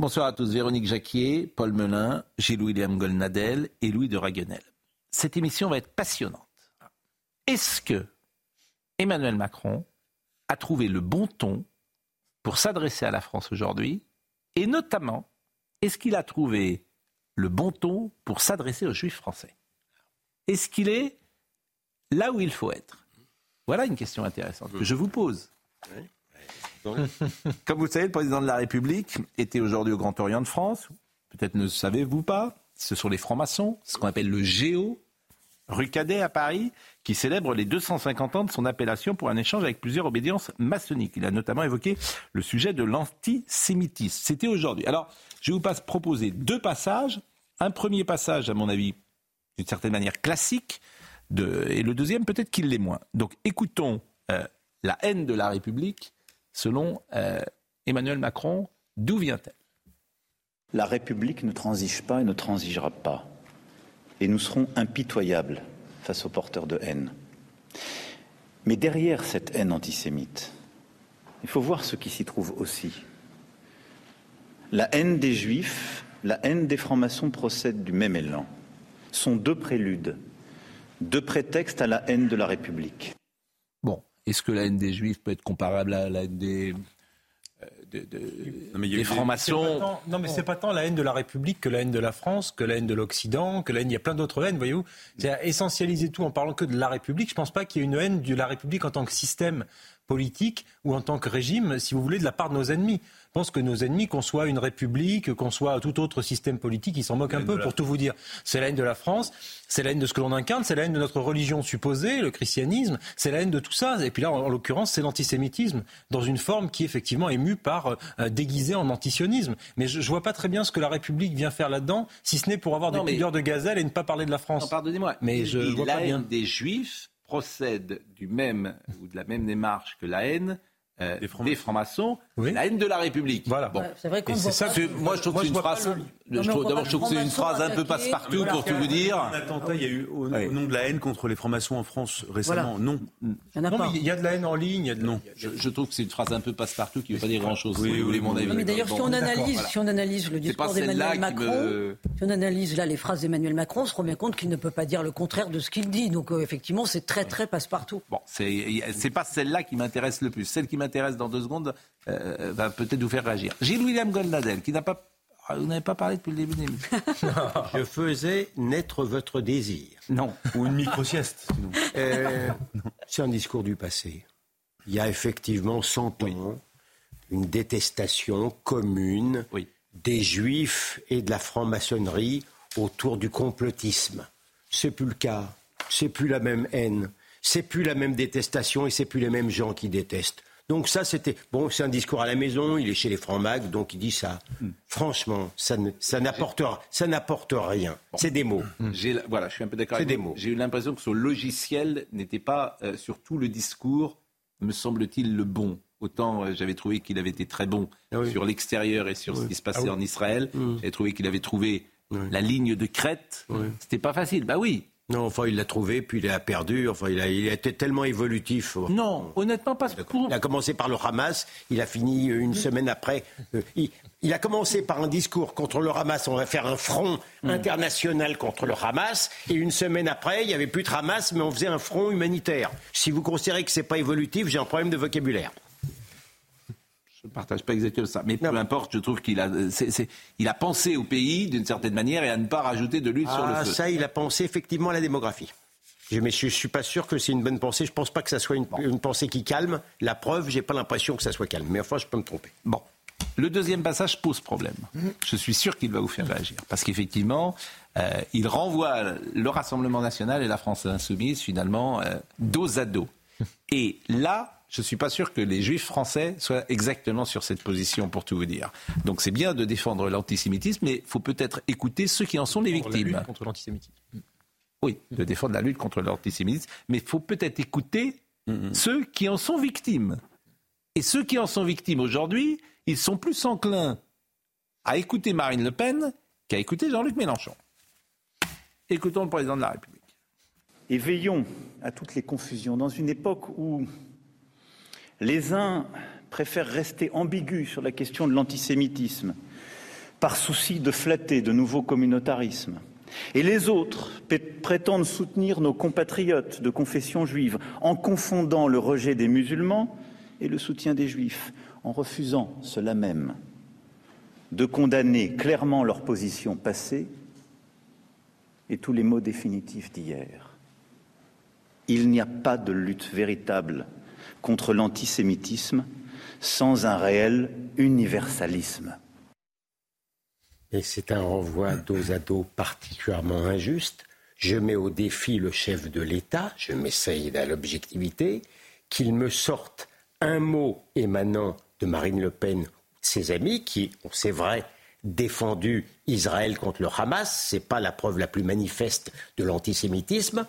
Bonsoir à tous. Véronique Jacquier, Paul Melun, Gilles-William Golnadel et Louis de Raguenel. Cette émission va être passionnante. Est-ce que Emmanuel Macron a trouvé le bon ton pour s'adresser à la France aujourd'hui Et notamment, est-ce qu'il a trouvé le bon ton pour s'adresser aux juifs français? Est-ce qu'il est là où il faut être? Voilà une question intéressante que je vous pose. Comme vous le savez, le président de la République était aujourd'hui au Grand Orient de France. Peut-être ne le savez-vous pas. Ce sont les francs-maçons, ce qu'on appelle le Géo, rue Cadet à Paris, qui célèbre les 250 ans de son appellation pour un échange avec plusieurs obédiences maçonniques. Il a notamment évoqué le sujet de l'antisémitisme. C'était aujourd'hui. Alors, je vais vous proposer deux passages. Un premier passage, à mon avis, d'une certaine manière classique, de, et le deuxième, peut-être qu'il l'est moins. Donc, écoutons euh, la haine de la République selon euh, Emmanuel Macron. D'où vient-elle? La République ne transige pas et ne transigera pas et nous serons impitoyables face aux porteurs de haine. Mais derrière cette haine antisémite, il faut voir ce qui s'y trouve aussi. La haine des juifs, la haine des francs-maçons procèdent du même élan. Sont deux préludes, deux prétextes à la haine de la République. Est-ce que la haine des juifs peut être comparable à la haine des des francs-maçons. Non, mais c'est pas tant la haine de la République que la haine de la France, que la haine de l'Occident, que la haine. Il y a plein d'autres haines, voyez-vous. C'est essentialiser tout en parlant que de la République. Je pense pas qu'il y ait une haine de la République en tant que système politique ou en tant que régime, si vous voulez, de la part de nos ennemis. Je pense que nos ennemis, qu'on soit une république, qu'on soit tout autre système politique, ils s'en moquent un peu, pour tout vous dire. C'est la haine de la France, c'est la haine de ce que l'on incarne, c'est la haine de notre religion supposée, le christianisme, c'est la haine de tout ça. Et puis là, en, l'occurrence, c'est l'antisémitisme, dans une forme qui, effectivement, est mue par, euh, déguisée en antisionisme. Mais je, ne vois pas très bien ce que la République vient faire là-dedans, si ce n'est pour avoir des figures de gazelle et ne pas parler de la France. Pardonnez-moi, mais je vois haine des Juifs procède du même ou de la même démarche que la haine euh, des francs-maçons, la haine de la République. Voilà. Bon. c'est vrai qu'on ça moi, je trouve que c'est une phrase. D'abord, je trouve que c'est une phrase un peu passe-partout pour tout vous dire. Un attentat, il y a eu au, nom de la haine contre les francs-maçons en France récemment. Non. Il y non, mais il y a de la haine en ligne. Il y a de... Non. Je, trouve que c'est une phrase un peu passe-partout qui ne veut pas dire grand-chose. Oui, oui, mon avis. mais d'ailleurs, si on analyse, si on analyse le discours d'Emmanuel Macron, si on analyse là les phrases d'Emmanuel Macron, on se rend bien compte qu'il ne peut pas dire le contraire de ce qu'il dit. Donc euh, effectivement, c'est très très passe-partout. Bon, c'est pas celle-là qui m'intéresse le plus. Celle qui m'intéresse dans deux secondes euh, va peut-être vous faire réagir. Gilles William Goldnadel, qui n'a pas ah, vous n'avez pas parlé depuis le début des Je faisais naître votre désir. Non. Ou une micro-sieste. Euh, c'est un discours du passé. Il y a effectivement 100 ans une détestation commune des juifs et de la franc-maçonnerie autour du complotisme. C'est plus le cas. C'est plus la même haine. C'est plus la même détestation et c'est plus les mêmes gens qui détestent. Donc ça, c'était bon. C'est un discours à la maison. Il est chez les francs-mags, donc il dit ça. Hmm. Franchement, ça ça n'apporte ça n'apporte rien. C'est des mots. Hmm. Voilà, je suis un peu d'accord. C'est des mots. J'ai eu l'impression que son logiciel n'était pas euh, sur tout le discours, me semble-t-il, le bon. Autant euh, j'avais trouvé qu'il avait été très bon ah sur l'extérieur et sur ce qui se passait ah en Israël. Hmm. J'avais trouvé qu'il avait trouvé la ligne de crête. C'était pas facile. Bah oui, non, enfin, il l'a trouvé, puis il a perdu. Enfin, il a, il a été tellement évolutif. Non, honnêtement, pas. Il a commencé par le Hamas, il a fini une semaine après. Euh, il, a commencé par un discours contre le Hamas. On va faire un front hmm. international contre le Hamas. Et une semaine après, il n'y avait plus de Hamas, mais on faisait un front humanitaire. Si vous considérez que c'est pas évolutif, j'ai un problème de vocabulaire. Je ne partage pas exactement ça. Mais peu importe, je trouve qu'il a, il a pensé au pays d'une certaine manière et à ne pas rajouter de l'huile sur le ah, feu. Ça, il a pensé effectivement à la démographie. Mais je ne suis pas sûr que c'est une bonne pensée. Je ne pense pas que ça soit une, pensée qui calme. La preuve, j'ai pas l'impression que ça soit calme. Mais enfin, je peux me tromper. Bon. Le deuxième passage pose problème. Je suis sûr qu'il va vous faire réagir. Parce qu'effectivement, euh, il renvoie le Rassemblement national et la France insoumise, finalement, euh, dos à dos. Et là, je ne suis pas sûr que les juifs français soient exactement sur cette position, pour tout vous dire. Donc c'est bien de défendre l'antisémitisme, mais il faut peut-être écouter ceux qui en sont les victimes. La lutte contre l'antisémitisme. Oui, de défendre la lutte contre l'antisémitisme, mais il faut peut-être écouter ceux qui en sont victimes. Et ceux qui en sont victimes aujourd'hui, ils sont plus enclins à écouter Marine Le Pen qu'à écouter Jean-Luc Mélenchon. Écoutons le président de la République. Et veillons à toutes les confusions dans une époque où les uns préfèrent rester ambigus sur la question de l'antisémitisme par souci de flatter de nouveaux communautarismes. Et les autres prétendent soutenir nos compatriotes de confession juive en confondant le rejet des musulmans et le soutien des juifs, en refusant cela même de condamner clairement leur position passée et tous les mots définitifs d'hier. Il n'y a pas de lutte véritable contre l'antisémitisme sans un réel universalisme. Et c'est un renvoi dos à dos particulièrement injuste. Je mets au défi le chef de l'État, je m'essaye à l'objectivité, qu'il me sorte un mot émanant de Marine Le Pen ou de ses amis qui, c'est vrai, défendu Israël contre le Hamas, ce n'est pas la preuve la plus manifeste de l'antisémitisme,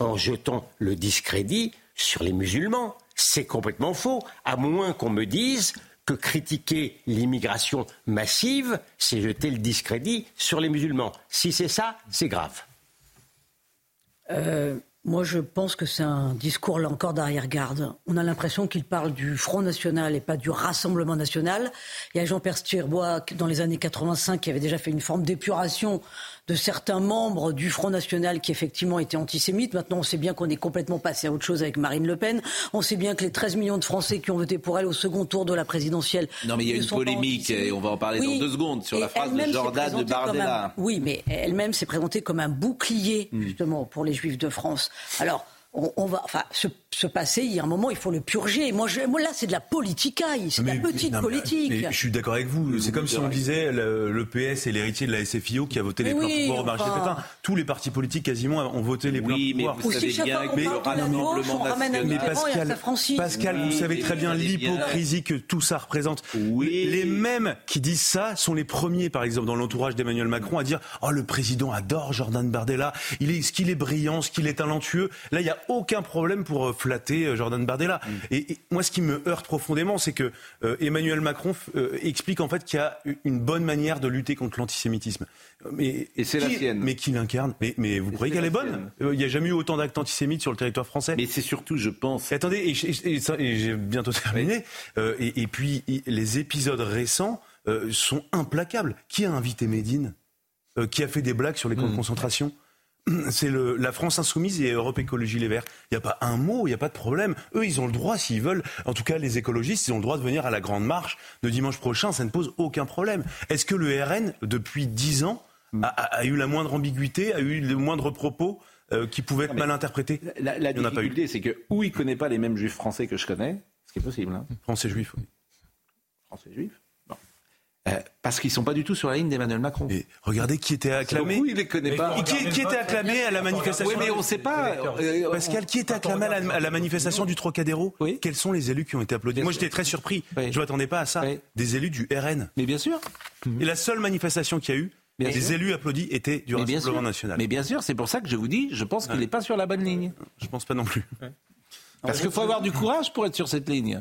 en jetant le discrédit sur les musulmans. C'est complètement faux, à moins qu'on me dise que critiquer l'immigration massive, c'est jeter le discrédit sur les musulmans. Si c'est ça, c'est grave. Euh, moi, je pense que c'est un discours, là encore, d'arrière-garde. On a l'impression qu'il parle du Front National et pas du Rassemblement National. Il y a Jean-Pierre Stirbois, dans les années 85, qui avait déjà fait une forme d'épuration de certains membres du Front National qui effectivement étaient antisémites. Maintenant, on sait bien qu'on est complètement passé à autre chose avec Marine Le Pen. On sait bien que les 13 millions de Français qui ont voté pour elle au second tour de la présidentielle. Non, mais il y a une polémique, et on va en parler dans deux secondes, sur la phrase de Jordan de Bardella. oui, mais elle-même s'est présentée comme un bouclier, hmm. justement, pour les Juifs de France. Alors, on, va, enfin, se, passer, il y a un moment, il faut le purger. Moi, je, moi là, c'est de la politicaille, c'est de la petite politique. je suis d'accord avec vous. C'est comme si on disait le, PS est l'héritier de la SFIO qui a voté les plans oui, pouvoirs au marché Pétain. Tous les partis politiques quasiment ont voté les plans oui, pouvoirs. Vous savez bien mais, Pascal, Pascal vous savez très bien l'hypocrisie que tout ça représente. Les mêmes qui disent ça sont les premiers, par exemple, dans l'entourage d'Emmanuel Macron, à dire Oh, le président adore Jordan Bardella. Il est, ce qu'il est brillant, ce qu'il est talentueux. Là, il y a aucun problème pour euh, flatter euh, Jordan Bardella. Mm. Et, moi, ce qui me heurte profondément, c'est que euh, Emmanuel Macron explique en fait qu'il y a une bonne manière de lutter contre l'antisémitisme. Mais, et c'est la sienne. Mais qui l'incarne? Mais, mais, vous croyez qu'elle est bonne? Il n'y a jamais eu autant d'actes antisémites sur le territoire français. Mais c'est surtout, je pense. attendez, et, j'ai bientôt terminé. et, puis, les épisodes récents sont implacables. Qui a invité Médine? Qui a fait des blagues sur les camps de mm. concentration? C'est la France insoumise et Europe Écologie Les Verts. Il n'y a pas un mot, il n'y a pas de problème. Eux, ils ont le droit, s'ils veulent, en tout cas les écologistes, ils ont le droit de venir à la grande marche de dimanche prochain, ça ne pose aucun problème. Est-ce que le RN, depuis dix ans, mm. a, eu la moindre ambiguïté, a eu le moindre propos euh, qui pouvaient être mal interprétés La, la difficulté, c'est que où il ne connaît pas les mêmes juifs français que je connais, ce qui est possible. Hein. Français juifs, oui. Français juifs euh, parce qu'ils sont pas du tout sur la ligne d'Emmanuel Macron. Et regardez qui était acclamé. Oui, il les connaît pas. Qui, était acclamé à la manifestation Oui, mais on ne sait pas. Euh, Pascal, qui était acclamé à la, manifestation du Trocadéro oui. Quels sont les élus qui ont été applaudis Moi, j'étais très surpris. Je Je m'attendais pas à ça. Des élus du RN. Mais bien sûr. Et la seule manifestation qu'il y a eu, les élus applaudis étaient du Rassemblement national. Mais bien sûr, c'est pour ça que je vous dis, je pense qu'il n'est pas sur la bonne ligne. Je pense pas non plus. Parce qu'il faut avoir du courage pour être sur cette ligne.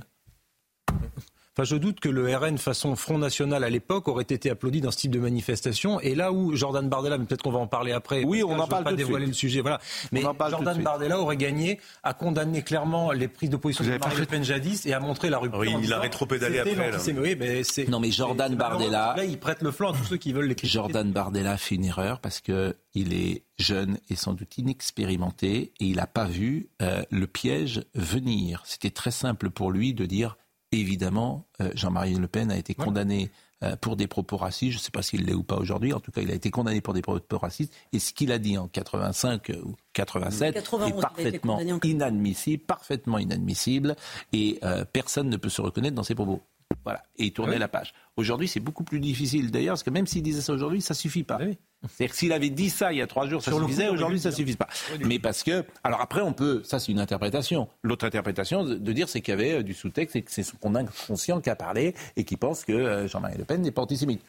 Enfin, je doute que le RN façon Front National à l'époque aurait été applaudi dans ce type de manifestation. Et là où Jordan Bardella, mais peut-être qu'on va en parler après. Oui, on en parle pas dévoiler le sujet. Voilà. Mais Jordan Bardella aurait gagné à condamner clairement les prises d'opposition de Marine Le Pen jadis et à montrer la rupture. Oui, il a rétropédalé après. Oui, mais non, mais Jordan Bardella. Là, il prête le flanc à tous ceux qui veulent les critiquer. Jordan Bardella fait une erreur parce que il est jeune et sans doute inexpérimenté et il n'a pas vu euh, le piège venir. C'était très simple pour lui de dire évidemment, euh, Jean-Marie Le Pen a été condamné euh, pour des propos racistes. Je ne sais pas s'il l'est ou pas aujourd'hui. En tout cas, il a été condamné pour des propos racistes. Et ce qu'il a dit en 85 ou 87 est parfaitement inadmissible, parfaitement inadmissible. Et euh, personne ne peut se reconnaître dans ses propos. Voilà, et il tournait la page. Aujourd'hui, c'est beaucoup plus difficile d'ailleurs, parce que même s'il disait ça aujourd'hui, ça suffit pas. C'est-à-dire que s'il avait dit ça il y a trois jours, ça suffisait, aujourd'hui, ça suffit pas. Mais parce que, alors après, on peut, ça c'est une interprétation. L'autre interprétation de, de dire, c'est qu'il y avait euh, du sous-texte et que c'est son inconscient qui a parlé et qui pense que euh, Jean-Marie Le Pen n'est pas antisémite.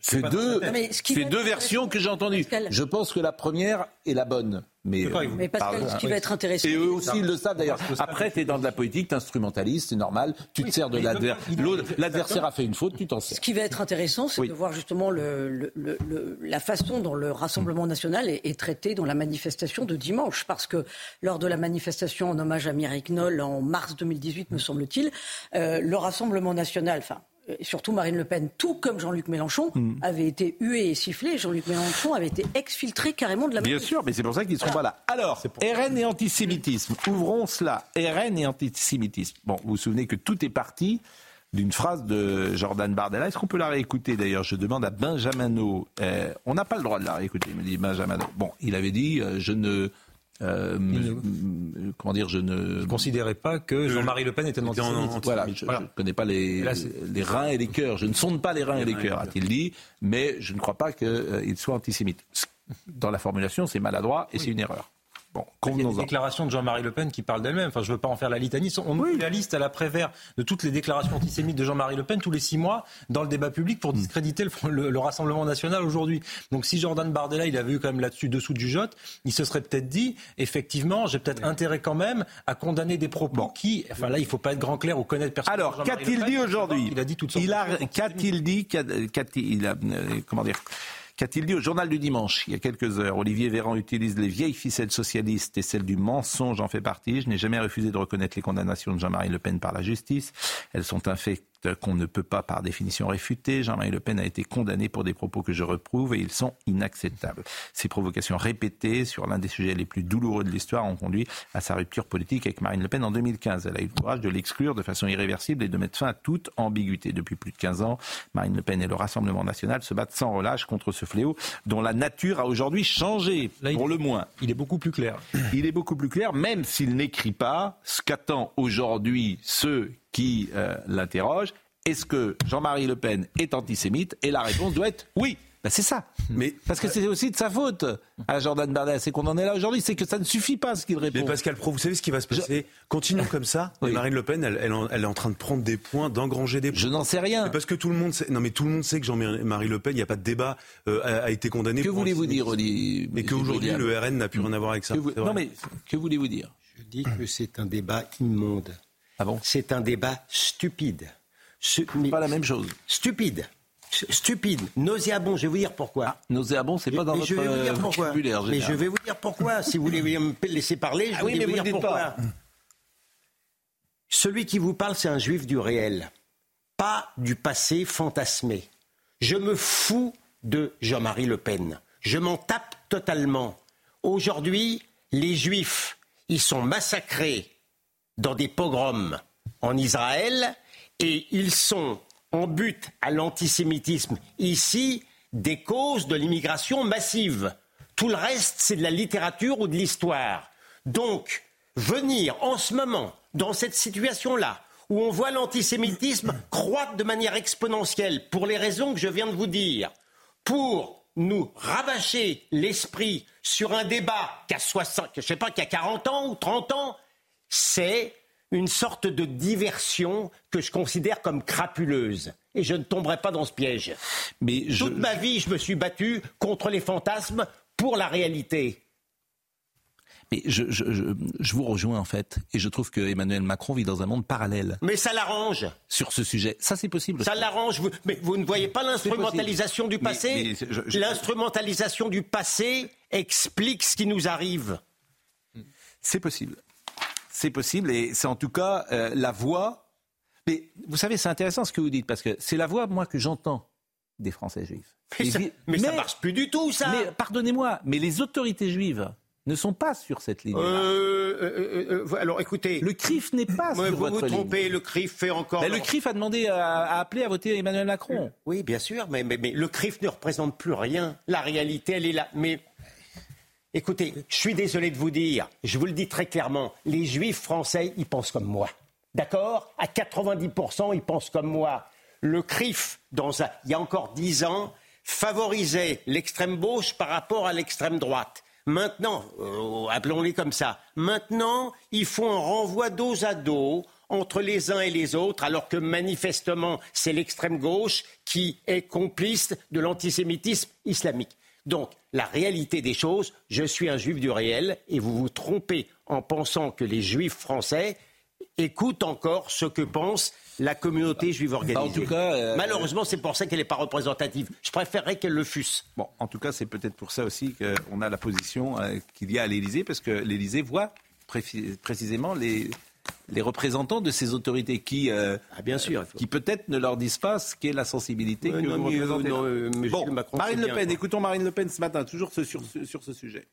C'est deux, Non, mais ce qui c'est deux versions que j'ai entendues. Pascal. Je pense que la première est la bonne. Mais, vous. Mais Pascal, pardon, ce qui va être intéressant. Et eux aussi, ils le savent d'ailleurs. Après, tu es dans de la politique, tu instrumentaliste, c'est normal. Tu te sers de mais l'adver- il peut- l'autre- L'adversaire a fait une faute, tu t'en sers. Ce qui va être intéressant, c'est Oui. de voir justement le, le- le- la façon dont le Rassemblement national est, est traité dans la manifestation de dimanche. Parce que lors de la manifestation en hommage à Mireille Knoll en mars 2018, me semble-t-il, euh, le Rassemblement national, enfin, euh, et surtout Marine Le Pen, tout comme Jean-Luc Mélenchon, avait été hué et sifflé. Jean-Luc Mélenchon avait été exfiltré carrément de la Bien sûr, mais c'est pour ça qu'ils ne seront pas là. Alors, RN et antisémitisme. Ouvrons cela. RN et antisémitisme. Bon, vous vous souvenez que tout est parti d'une phrase de Jordan Bardella. Est-ce qu'on peut la réécouter d'ailleurs? Je demande à Benjamino. Euh, on n'a pas le droit de la réécouter, me dit Benjamino. Bon, il avait dit euh, je ne. Euh, me- comment dire Je ne. ne considérait pas que Jean-Marie Le Pen était en- antisémite. Voilà, je ne connais pas les, Là, c'est- les reins et les cœurs. Je ne sonde pas les reins et les cœurs, a-t-il dit, mais je ne crois pas qu'il soit antisémite. Dans la formulation, c'est maladroit et c'est une erreur. Bon, Il y a des déclarations de Jean-Marie Le Pen qui parlent d'elle-même. Enfin, je ne veux pas en faire la litanie. On ouvre la liste à l'après-vert de toutes les déclarations antisémites de Jean-Marie Le Pen tous les six mois dans le débat public pour discréditer le, le- le Rassemblement national aujourd'hui. Donc, si Jordan Bardella, il avait eu quand même là-dessus dessous du jote, il se serait peut-être dit, effectivement, j'ai peut-être intérêt quand même à condamner des propos qui, enfin là, il faut pas être grand clair ou connaître personne. Alors, qu'a-t-il dit aujourd'hui Il a dit toutes sortes Il a- Qu'a-t-il dit qu'a- qu'a-t-il il a, euh, Comment dire Qu'a-t-il dit au journal du dimanche, il y a quelques heures Olivier Véran utilise les vieilles ficelles socialistes et celles du mensonge en fait partie. Je n'ai jamais refusé de reconnaître les condamnations de Jean-Marie Le Pen par la justice. Elles sont un fait qu'on ne peut pas par définition réfuter. Jean-Marie Le Pen a été condamné pour des propos que je reprouve et ils sont inacceptables. Ces provocations répétées sur l'un des sujets les plus douloureux de l'histoire ont conduit à sa rupture politique avec Marine Le Pen en 2015. Elle a eu le courage de l'exclure de façon irréversible et de mettre fin à toute ambiguïté. Depuis plus de 15 ans, Marine Le Pen et le Rassemblement national se battent sans relâche contre ce fléau dont la nature a aujourd'hui changé, Là, pour le moins. Il est beaucoup plus clair. Il est beaucoup plus clair, même s'il n'écrit pas ce qu'attendent aujourd'hui ceux qui euh, l'interrogent. Est-ce que Jean-Marie Le Pen est antisémite Et la réponse doit être oui. Ben, c'est ça. Mais Parce que c'est aussi de sa faute à Jordan Bardella. C'est qu'on en est là aujourd'hui. C'est que ça ne suffit pas ce qu'il répond. Mais Pascal Pro, vous savez ce qui va se passer? Continuons comme ça. Oui. Et Marine Le Pen, elle, elle en- elle est en train de prendre des points, d'engranger des points. Je n'en sais rien. Mais parce que tout le monde sait, non mais tout le monde sait que Jean-Marie Le Pen, il n'y a pas de débat, euh, a, a été condamné. Que voulez-vous dire. Oli Mais qu'aujourd'hui, le RN n'a plus rien à voir avec ça. Vous-. Non mais que voulez-vous dire? Je dis que c'est un débat immonde. Ah bon? C'est un débat stupide. Su- mais- Pas la même chose. Stupide. Stupide. Nauséabond. Je vais vous dire pourquoi. Nauséabond, c'est pas dans Mais je vais votre vous dire euh, pourquoi. Mais je vais vous dire pourquoi. Si vous voulez me laisser parler, je Ah vous oui, mais vous vous dire pourquoi. pas. Celui qui vous parle, c'est un juif du réel, pas du passé fantasmé. Je me fous de Jean-Marie Le Pen. Je m'en tape totalement. Aujourd'hui, les juifs, ils sont massacrés dans des pogroms en Israël et ils sont en but à l'antisémitisme ici des causes de l'immigration massive. Tout le reste, c'est de la littérature ou de l'histoire. Donc, venir en ce moment, dans cette situation-là, où on voit l'antisémitisme croître de manière exponentielle, pour les raisons que je viens de vous dire, pour nous rabâcher l'esprit sur un débat qui a 60, je sais pas, qui a 40 ans ou 30 ans, c'est une sorte de diversion que je considère comme crapuleuse. Et je ne tomberai pas dans ce piège. Mais je, Toute ma vie, je me suis battu contre les fantasmes pour la réalité. mais je, je, je, je vous rejoins en fait, et je trouve que Emmanuel Macron vit dans un monde parallèle Mais ça l'arrange. sur ce sujet. Ça, c'est possible. Ça l'arrange. Vous- Mais vous ne voyez pas l'instrumentalisation du passé L'instrumentalisation du passé explique ce qui nous arrive. C'est possible. C'est possible, et c'est en tout cas euh, la voix. Mais vous savez, c'est intéressant ce que vous dites, parce que c'est la voix, moi, que j'entends des Français juifs. Mais, ça, mais ça marche plus du tout, ça. Mais pardonnez-moi, mais les autorités juives ne sont pas sur cette ligne. Euh, euh, euh, euh, alors écoutez, Le CRIF n'est pas sur vous votre vous ligne. trompez, le CRIF fait encore. Ben, le CRIF a demandé à, à appeler à voter Emmanuel Macron. Oui, bien sûr, mais, mais- mais le CRIF ne représente plus rien. La réalité, elle est là. Mais écoutez, je suis désolé de vous dire, je vous le dis très clairement, les juifs français, ils pensent comme moi. D'accord? À 90%, ils pensent comme moi. Le CRIF, dans il y a encore 10 ans, favorisait l'extrême gauche par rapport à l'extrême droite. Maintenant, euh, appelons-les comme ça, maintenant, ils font un renvoi dos à dos entre les uns et les autres, alors que manifestement, c'est l'extrême gauche qui est complice de l'antisémitisme islamique. Donc, la réalité des choses, je suis un juif du réel, et vous vous trompez en pensant que les juifs français écoutent encore ce que pense la communauté juive organisée. Bah, en tout cas, euh, Malheureusement, c'est pour ça qu'elle n'est pas représentative. Je préférerais qu'elle le fût. Bon, en tout cas, c'est peut-être pour ça aussi qu'on a la position euh, qu'il y a à l'Élysée, parce que l'Élysée voit précisément les, les représentants de ces autorités qui, euh, ah, bien sûr, qui peut-être ne leur disent pas ce qu'est la sensibilité que vous représentez. bon, Marine Le Pen, écoutons Marine Le Pen ce matin, toujours sur, sur ce sujet.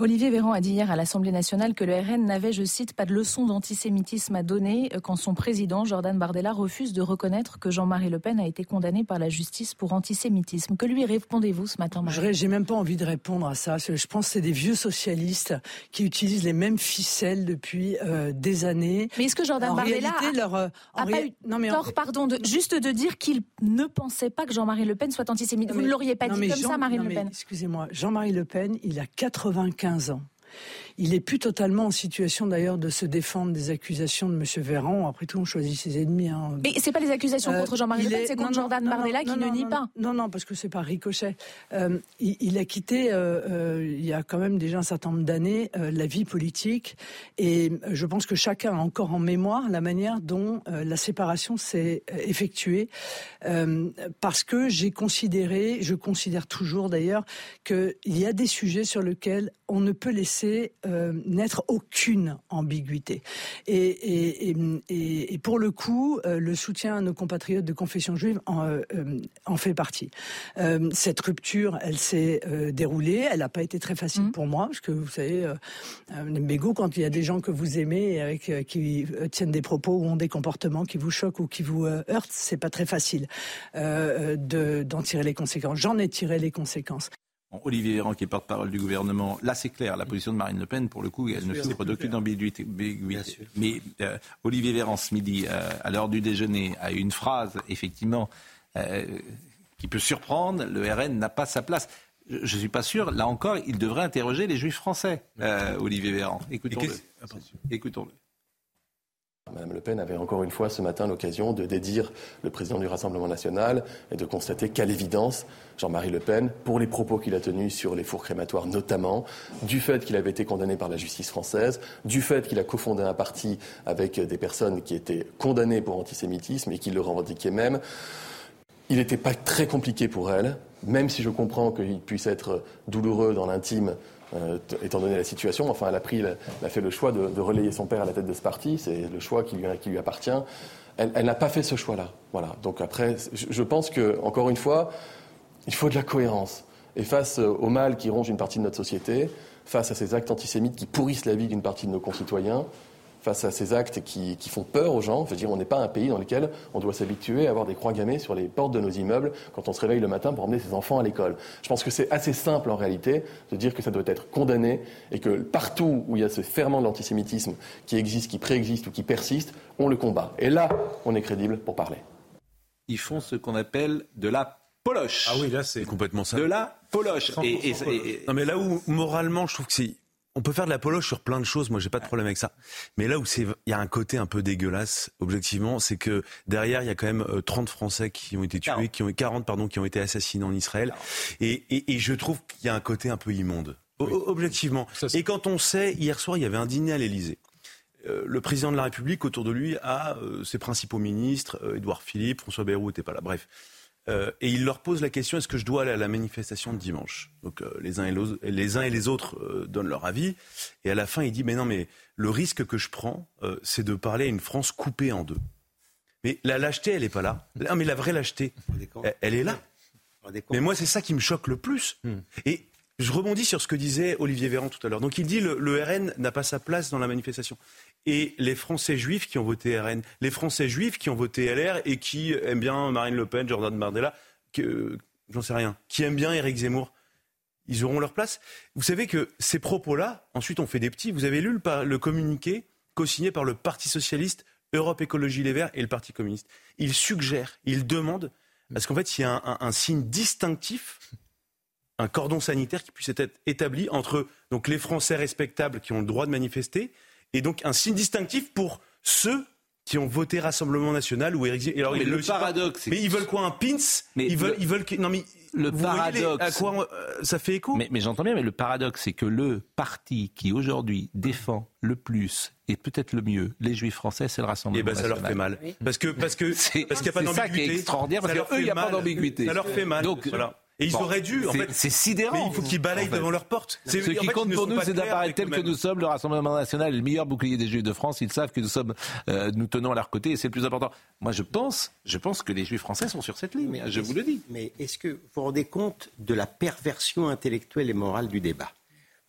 Olivier Véran a dit hier à l'Assemblée nationale que le RN n'avait, je cite, pas de leçon d'antisémitisme à donner quand son président, Jordan Bardella, refuse de reconnaître que Jean-Marie Le Pen a été condamné par la justice pour antisémitisme. Que lui répondez-vous ce matin, Marie J'ai même pas envie de répondre à ça. Je pense que c'est des vieux socialistes qui utilisent les mêmes ficelles depuis euh, des années. Mais est-ce que Jordan Bardella a, leur, euh, pas eu non, mais tort, pardon, de, juste de dire qu'il ne pensait pas que Jean-Marie Le Pen soit antisémite? Vous ne l'auriez pas dit comme ça, Marine Le Pen Excusez-moi, Jean-Marie Le Pen, il a 95 15 ans. Il est plus totalement en situation d'ailleurs de se défendre des accusations de M. Véran. Après tout, on choisit ses ennemis. Hein. Mais c'est pas les accusations euh, contre Jean-Marie Le Pen, c'est contre Jordan Bardella qui ne nie pas. Non, non, parce que c'est pas ricochet. Euh, il, a quitté, euh, il y a quand même déjà un certain nombre d'années, la vie politique. Et je pense que chacun a encore en mémoire la manière dont la séparation s'est effectuée. parce que j'ai considéré, je considère toujours d'ailleurs, qu'il y a des sujets sur lesquels on ne peut laisser euh, n'être aucune ambiguïté. Et, et, et, pour le coup, euh, le soutien à nos compatriotes de confession juive en, euh, en fait partie. cette rupture, elle s'est déroulée. Elle n'a pas été très facile mmh. pour moi, parce que vous savez, Bégo, quand il y a des gens que vous aimez avec qui tiennent des propos ou ont des comportements qui vous choquent ou qui vous heurtent, c'est pas très facile d'en tirer les conséquences. J'en ai tiré les conséquences. Olivier Véran, qui est porte-parole du gouvernement, là c'est clair, la position de Marine Le Pen, pour le coup, elle ne fait pas d'aucune ambiguïté. Mais euh, Olivier Véran, ce midi, euh, à l'heure du déjeuner, a une phrase, effectivement, euh, qui peut surprendre. Le RN n'a pas sa place. Je ne suis pas sûr, là encore, il devrait interroger les juifs français, Olivier Véran. Écoutons-le. Écoutons-le. Madame Le Pen avait encore une fois ce matin l'occasion de dédire le président du Rassemblement national et de constater qu'à l'évidence, Jean-Marie Le Pen, pour les propos qu'il a tenus sur les fours crématoires notamment, du fait qu'il avait été condamné par la justice française, du fait qu'il a cofondé un parti avec des personnes qui étaient condamnées pour antisémitisme et qui le revendiquaient même, il n'était pas très compliqué pour elle, même si je comprends qu'il puisse être douloureux dans l'intime euh, étant donné la situation. Enfin, elle a, elle a fait le choix de, relayer son père à la tête de ce parti. C'est le choix qui lui, qui lui appartient. Elle, n'a pas fait ce choix-là. Voilà. Donc après, je, pense que, encore une fois, il faut de la cohérence. Et face au mal qui ronge une partie de notre société, face à ces actes antisémites qui pourrissent la vie d'une partie de nos concitoyens, face à ces actes qui, font peur aux gens. Je veux dire, on n'est pas un pays dans lequel on doit s'habituer à avoir des croix gammées sur les portes de nos immeubles quand on se réveille le matin pour emmener ses enfants à l'école. Je pense que c'est assez simple en réalité de dire que ça doit être condamné et que partout où il y a ce ferment de l'antisémitisme qui existe, qui préexiste ou qui persiste, on le combat. Et là, on est crédible pour parler. Ils font ce qu'on appelle de la poloche. Ah oui, là c'est complètement ça. De la poloche. Et, non mais là où moralement je trouve que c'est on peut faire de l'apologe sur plein de choses. Moi, j'ai pas de problème avec ça. Mais là où c'est, il y a un côté un peu dégueulasse, objectivement, c'est que derrière, il y a quand même 30 euh, Français qui ont été tués, qui ont 40 pardon, qui ont été assassinés en Israël. Et, et, et, je trouve qu'il y a un côté un peu immonde, objectivement. et quand on sait, hier soir, il y avait un dîner à l'Élysée. Euh, le président de la République, autour de lui, a euh, ses principaux ministres, Édouard Philippe, François Bayrou n'était pas là. Bref. Euh, et il leur pose la question est-ce que je dois aller à la manifestation de dimanche? Donc euh, les, uns et les, uns et les autres euh, donnent leur avis. Et à la fin, il dit mais non, mais le risque que je prends, c'est de parler à une France coupée en deux. Mais la lâcheté, elle n'est pas là. Non, mais la vraie lâcheté, elle, est là. Mais moi, c'est ça qui me choque le plus. Hmm. Et je rebondis sur ce que disait Olivier Véran tout à l'heure. Donc il dit le, le RN n'a pas sa place dans la manifestation et les Français juifs qui ont voté RN, les Français juifs qui ont voté LR et qui aiment bien Marine Le Pen, Jordan Bardella, j'en sais rien, qui aiment bien Éric Zemmour, ils auront leur place. Vous savez que ces propos-là, ensuite on fait des petits. Vous avez lu le, communiqué co-signé par le Parti socialiste, Europe Écologie Les Verts et le Parti communiste. Il suggère, il demande, parce qu'en fait, il y a un signe distinctif un cordon sanitaire qui puisse être établi entre donc les Français respectables qui ont le droit de manifester et donc un signe distinctif pour ceux qui ont voté Rassemblement National ou Éric Alors, mais le, paradoxe, mais ils veulent quoi un pins? Mais ils veulent, ils veulent que... non mais le paradoxe, à quoi euh, ça fait écho? Mais, mais j'entends bien, mais le paradoxe, c'est que le parti qui aujourd'hui défend le plus et peut-être le mieux les Juifs français, c'est le Rassemblement. Et eh ben ça leur fait mal, parce que parce que parce qu'il n'y a pas d'ambiguïté. C'est ça qui est extraordinaire, parce qu'eux, il n'y a pas d'ambiguïté. Ça leur fait mal. Donc voilà. Et ils auraient dû. En fait, c'est sidérant. Mais il faut qu'ils balayent devant leur porte. Ce qui compte pour nous, c'est d'apparaître tel que nous sommes. Le Rassemblement national est le meilleur bouclier des Juifs de France. Ils savent que nous sommes, euh, nous tenons à leur côté, et c'est le plus important. Moi, je pense, je pense que les Juifs français sont sur cette ligne. Mais, je vous le dis. Mais est-ce que vous vous rendez compte de la perversion intellectuelle et morale du débat?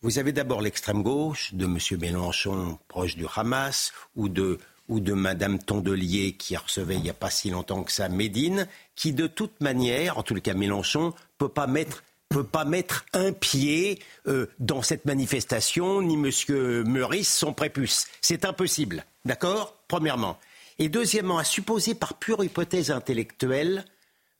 Vous avez d'abord l'extrême gauche de M. Mélenchon, proche du Hamas, ou de ou de Madame Tondelier qui recevait il n'y a pas si longtemps que ça Médine, qui de toute manière, en tout cas Mélenchon, peut pas mettre peut pas mettre un pied euh, dans cette manifestation, ni M. Meurice, son prépuce. C'est impossible. D'accord? Premièrement. Et deuxièmement, à supposer par pure hypothèse intellectuelle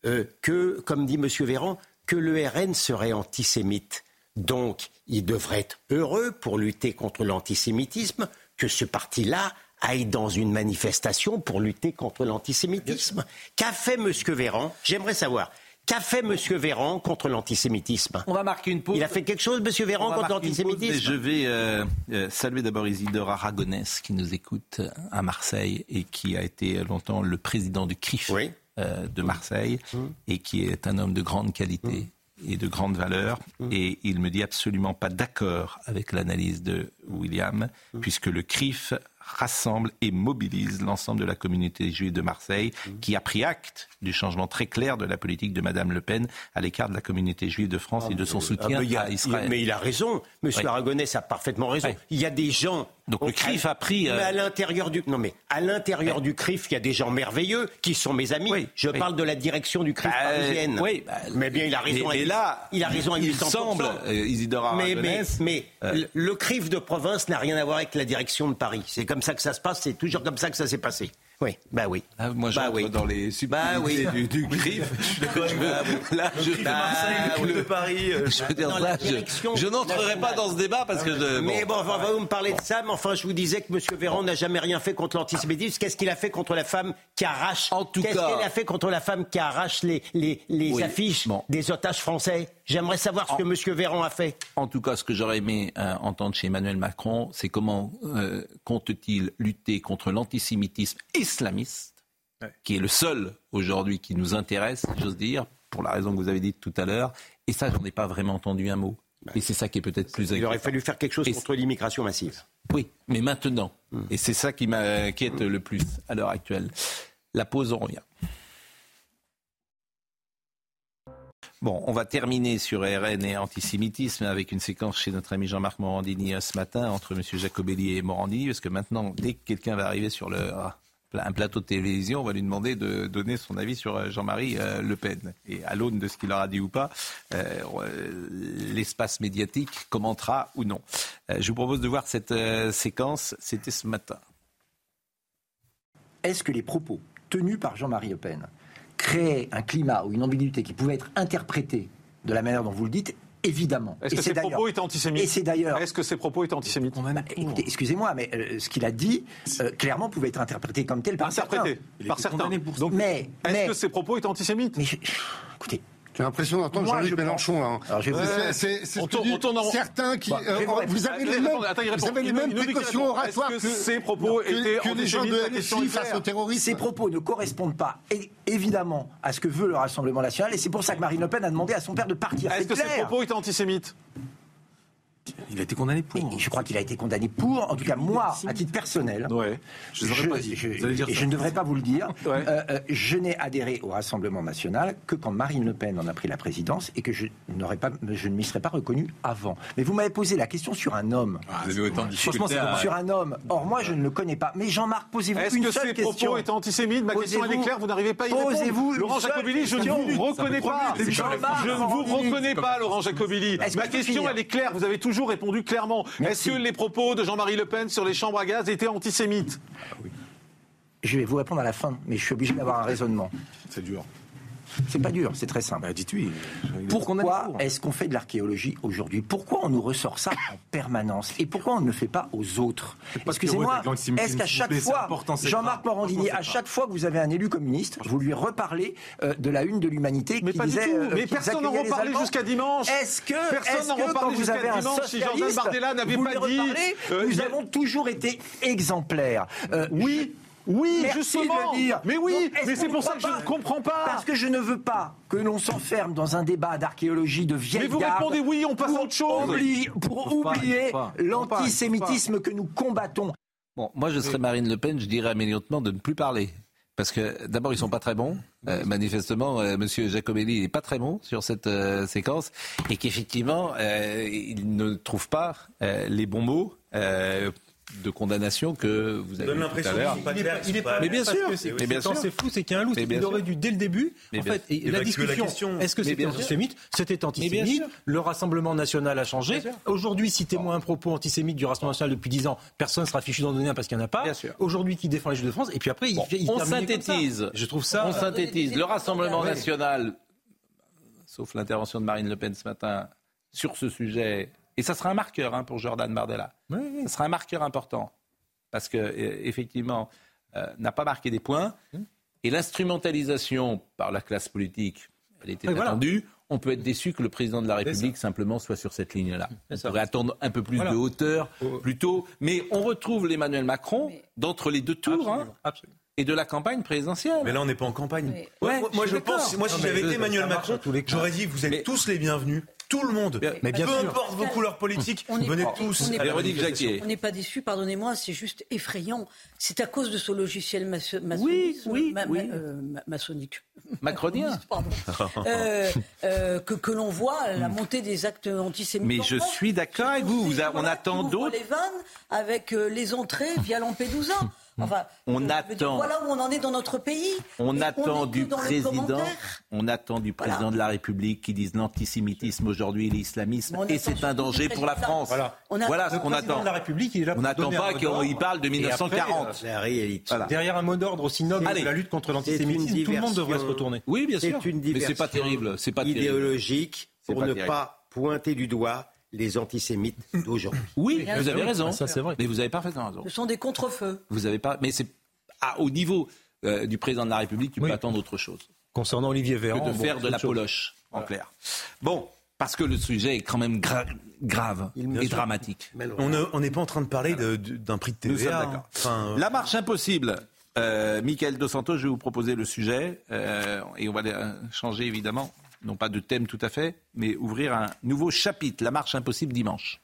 euh, que, comme dit M. Véran, que le RN serait antisémite. Donc, il devrait être heureux pour lutter contre l'antisémitisme que ce parti-là aille dans une manifestation pour lutter contre l'antisémitisme. Qu'a fait M. Véran? J'aimerais savoir. Qu'a fait M. Véran contre l'antisémitisme? On va marquer une pause. Il a fait quelque chose, M. Véran, contre l'antisémitisme? Je vais euh, euh, saluer d'abord Isidore Aragonès qui nous écoute à Marseille et qui a été longtemps le président du CRIF euh, de Marseille mmh. et qui est un homme de grande qualité. Mmh. et de grande valeur, mmh. et il me dit absolument pas d'accord avec l'analyse de William, puisque le CRIF rassemble et mobilise l'ensemble de la communauté juive de Marseille, qui a pris acte du changement très clair de la politique de Mme Le Pen à l'écart de la communauté juive de France et de son ah, soutien à Israël. mais il a raison, M. Aragonès a parfaitement raison. Il y a des gens donc le CRIF a pris. Mais à euh, l'intérieur du non mais à l'intérieur du CRIF, il y a des gens merveilleux qui sont mes amis. Je parle de la direction du CRIF bah, parisienne. Oui, bah, mais bien il a raison. Et, là, il a raison. Il, semble euh, Isidore Mais, mais, mais euh. le CRIF de province n'a rien à voir avec la direction de Paris. C'est comme ça que ça se passe. C'est toujours comme ça que ça s'est passé. Oui, bah oui. Ah, moi, bah oui. dans les bah oui. du, du CRIF. là, je, Marseille, de Paris. je là, je, n'entrerai pas dans ce débat parce que. Mais bon, enfin, vous me parler de ça, mais enfin, je vous disais que M. Véran n'a jamais rien fait contre l'antisémitisme. Qu'est-ce qu'il a fait contre la femme qui arrache En tout Qu'est-ce qu'il a fait contre la femme qui arrache les, les, les affiches des otages français? J'aimerais savoir ce que M. Véran a fait. En tout cas, ce que j'aurais aimé euh, entendre chez Emmanuel Macron, c'est comment euh, compte-t-il lutter contre l'antisémitisme islamiste, qui est le seul aujourd'hui qui nous intéresse, j'ose dire, pour la raison que vous avez dite tout à l'heure. Et ça, j'en ai pas vraiment entendu un mot. Et c'est ça qui est peut-être plus Il aurait fallu faire quelque chose contre l'immigration massive. Oui, mais maintenant. Hmm. Et c'est ça qui m'inquiète le plus à l'heure actuelle. La pause, on revient. Bon, on va terminer sur RN et antisémitisme avec une séquence chez notre ami Jean-Marc Morandini euh, ce matin entre M. Jacobelli et Morandini, parce que maintenant, dès que quelqu'un va arriver sur le, un plateau de télévision, on va lui demander de donner son avis sur euh, Jean-Marie euh, Le Pen. Et à l'aune de ce qu'il aura dit ou pas, l'espace médiatique commentera ou non. je vous propose de voir cette séquence, c'était ce matin. Est-ce que les propos tenus par Jean-Marie Le Pen créer un climat ou une ambiguïté qui pouvait être interprétée de la manière dont vous le dites, évidemment. Est-ce que ses propos étaient antisémites Et c'est d'ailleurs. Est-ce que ses propos étaient antisémites Écoutez, excusez-moi, mais euh, ce qu'il a dit, euh, clairement, pouvait être interprété comme tel par interprété, certains. Par certains. Donc, mais est-ce que ses propos étaient antisémites Écoutez, j'ai l'impression d'entendre Jean-Luc Mélenchon. Hein. Alors, je vais c'est on tourne, en... certains qui. Bah, euh, vous avez les mêmes, vous avez les mêmes précautions oratoires que, ces propos étaient que les gens de LFI face au terrorisme. Ces propos ne correspondent pas évidemment à ce que veut le Rassemblement national, et c'est pour ça que Marine Le Pen a demandé à son père de partir. Est-ce que ces propos étaient antisémites? Il a été condamné pour. je crois qu'il a été condamné pour. En tout cas, moi, à titre personnel, ouais. je, je, pas dit. Je, et je ne devrais pas vous le dire. Euh, euh, je n'ai adhéré au Rassemblement national que quand Marine Le Pen en a pris la présidence et que je n'aurais pas, je ne m'y serais pas reconnu avant. Mais vous m'avez posé la question sur un homme. Ah, vous avez autant Franchement, sur un homme. Or, moi, je ne le connais pas. Mais Jean-Marc, posez-vous une seule question. Est-ce que ces propos étaient antisémites Ma question est claire. Vous n'arrivez pas à y répondre. Laurent Jacobelli, je ne vous reconnais pas. Je ne vous reconnais pas, Laurent Jacobelli. Ma question, elle est claire. Vous avez toujours toujours répondu clairement. Est-ce que les propos de Jean-Marie Le Pen sur les chambres à gaz étaient antisémites? Je vais vous répondre à la fin, mais je suis obligé d'avoir un raisonnement. C'est dur. C'est pas dur, c'est très simple. Bah, dites oui. Pourquoi est-ce qu'on fait de l'archéologie aujourd'hui? Pourquoi on nous ressort ça en permanence? Et pourquoi on ne le fait pas aux autres? Excusez-moi, est-ce qu'à chaque fois, Jean-Marc Morandini, à chaque fois que vous avez un élu communiste, vous lui reparlez euh, de la une de l'humanité qui disait... Euh, mais personne n'en reparlait jusqu'à dimanche. Est-ce que, personne n'en reparlait jusqu'à dimanche si Jordan Bardella n'avait pas dit... Euh, nous avons toujours été exemplaires. oui oui, justement. Mais oui, mais c'est pour ça que je ne comprends pas. Parce que je ne veux pas que l'on s'enferme dans un débat d'archéologie de vieille Mais vous répondez oui, on passe à autre chose. pour oublier l'antisémitisme que nous combattons. Bon, moi je serais Marine Le Pen, je dirais à de ne plus parler. Parce que d'abord, ils sont pas très bons. Euh, manifestement, M. Euh, Monsieur Jacobelli n'est pas très bon sur cette euh, séquence. Et qu'effectivement, il ne trouve pas les bons mots de condamnation que vous avez donne tout à l'heure. Il est pas, mais bien sûr, mais bien sûr. c'est fou, c'est qu'il y a un loup. Il aurait dû dès le début. en fait, la discussion. Est-ce que c'était antisémite C'était antisémite. Le Rassemblement national a changé. Aujourd'hui, citez-moi un propos antisémite du Rassemblement national depuis 10 ans. Personne ne sera fichu d'en donner un parce qu'il n'y en a pas. Aujourd'hui, qui défend les Juifs de France. Et puis après, il, on synthétise. Je trouve ça. On synthétise. Le Rassemblement national, sauf l'intervention de Marine Le Pen ce matin sur ce sujet et ça sera un marqueur hein, pour Jordan Bardella. Oui, Ça sera un marqueur important. Parce que, euh, effectivement, euh, n'a pas marqué des points. Hum. Et l'instrumentalisation par la classe politique, elle était attendue. On peut être déçu que le président de la République simplement soit sur cette ligne-là. On pourrait attendre un peu plus de hauteur, plutôt. Mais on retrouve l'Emmanuel Macron d'entre les deux tours. Hein, et de la campagne présidentielle. Mais là, on n'est pas en campagne. Ouais, moi, je pense, moi, si j'avais été Emmanuel Macron, j'aurais dit, vous êtes tous les bienvenus tout le monde. Mais bien Peu importe vos couleurs politiques, venez tous. On n'est pas déçus, pardonnez-moi, c'est juste effrayant. C'est à cause de ce logiciel maçonnique. Oui, oui, euh, maçonnique. Macronien. Pardon. Euh, euh, que, que l'on voit la montée des actes antisémites. Mais je suis d'accord avec vous. on attend d'autres. les vannes avec les entrées via Lampedusa. Enfin, on attend. voilà où on en est dans notre pays. On attend du président. On attend du président de la République qui dise l'antisémitisme aujourd'hui, l'islamisme, et c'est un danger pour la France. Voilà, ce qu'on attend. De la République, il est là on n'attend pas qu'il parle de 1940. Derrière un mot d'ordre aussi noble que la lutte contre l'antisémitisme, tout le monde devrait se retourner. Oui, bien sûr. Une Mais c'est pas terrible. C'est pas idéologique pour ne pas pointer du doigt les antisémites d'aujourd'hui. Oui, vous avez raison. Ça, c'est vrai. Mais vous avez parfaitement raison. Ce sont des contrefeux. Vous avez pas. Mais c'est au niveau euh, du président de la République, tu peux attendre autre chose. Concernant Olivier Véran, que de faire de la poloche, en clair. Bon, parce que le sujet est quand même grave et dramatique. On n'est pas en train de parler d'un prix de TVA. Hein. la marche impossible. Euh, Michael Dos Santos, je vais vous proposer le sujet euh, et on va changer évidemment non pas de thème tout à fait, mais ouvrir un nouveau chapitre, la marche impossible dimanche.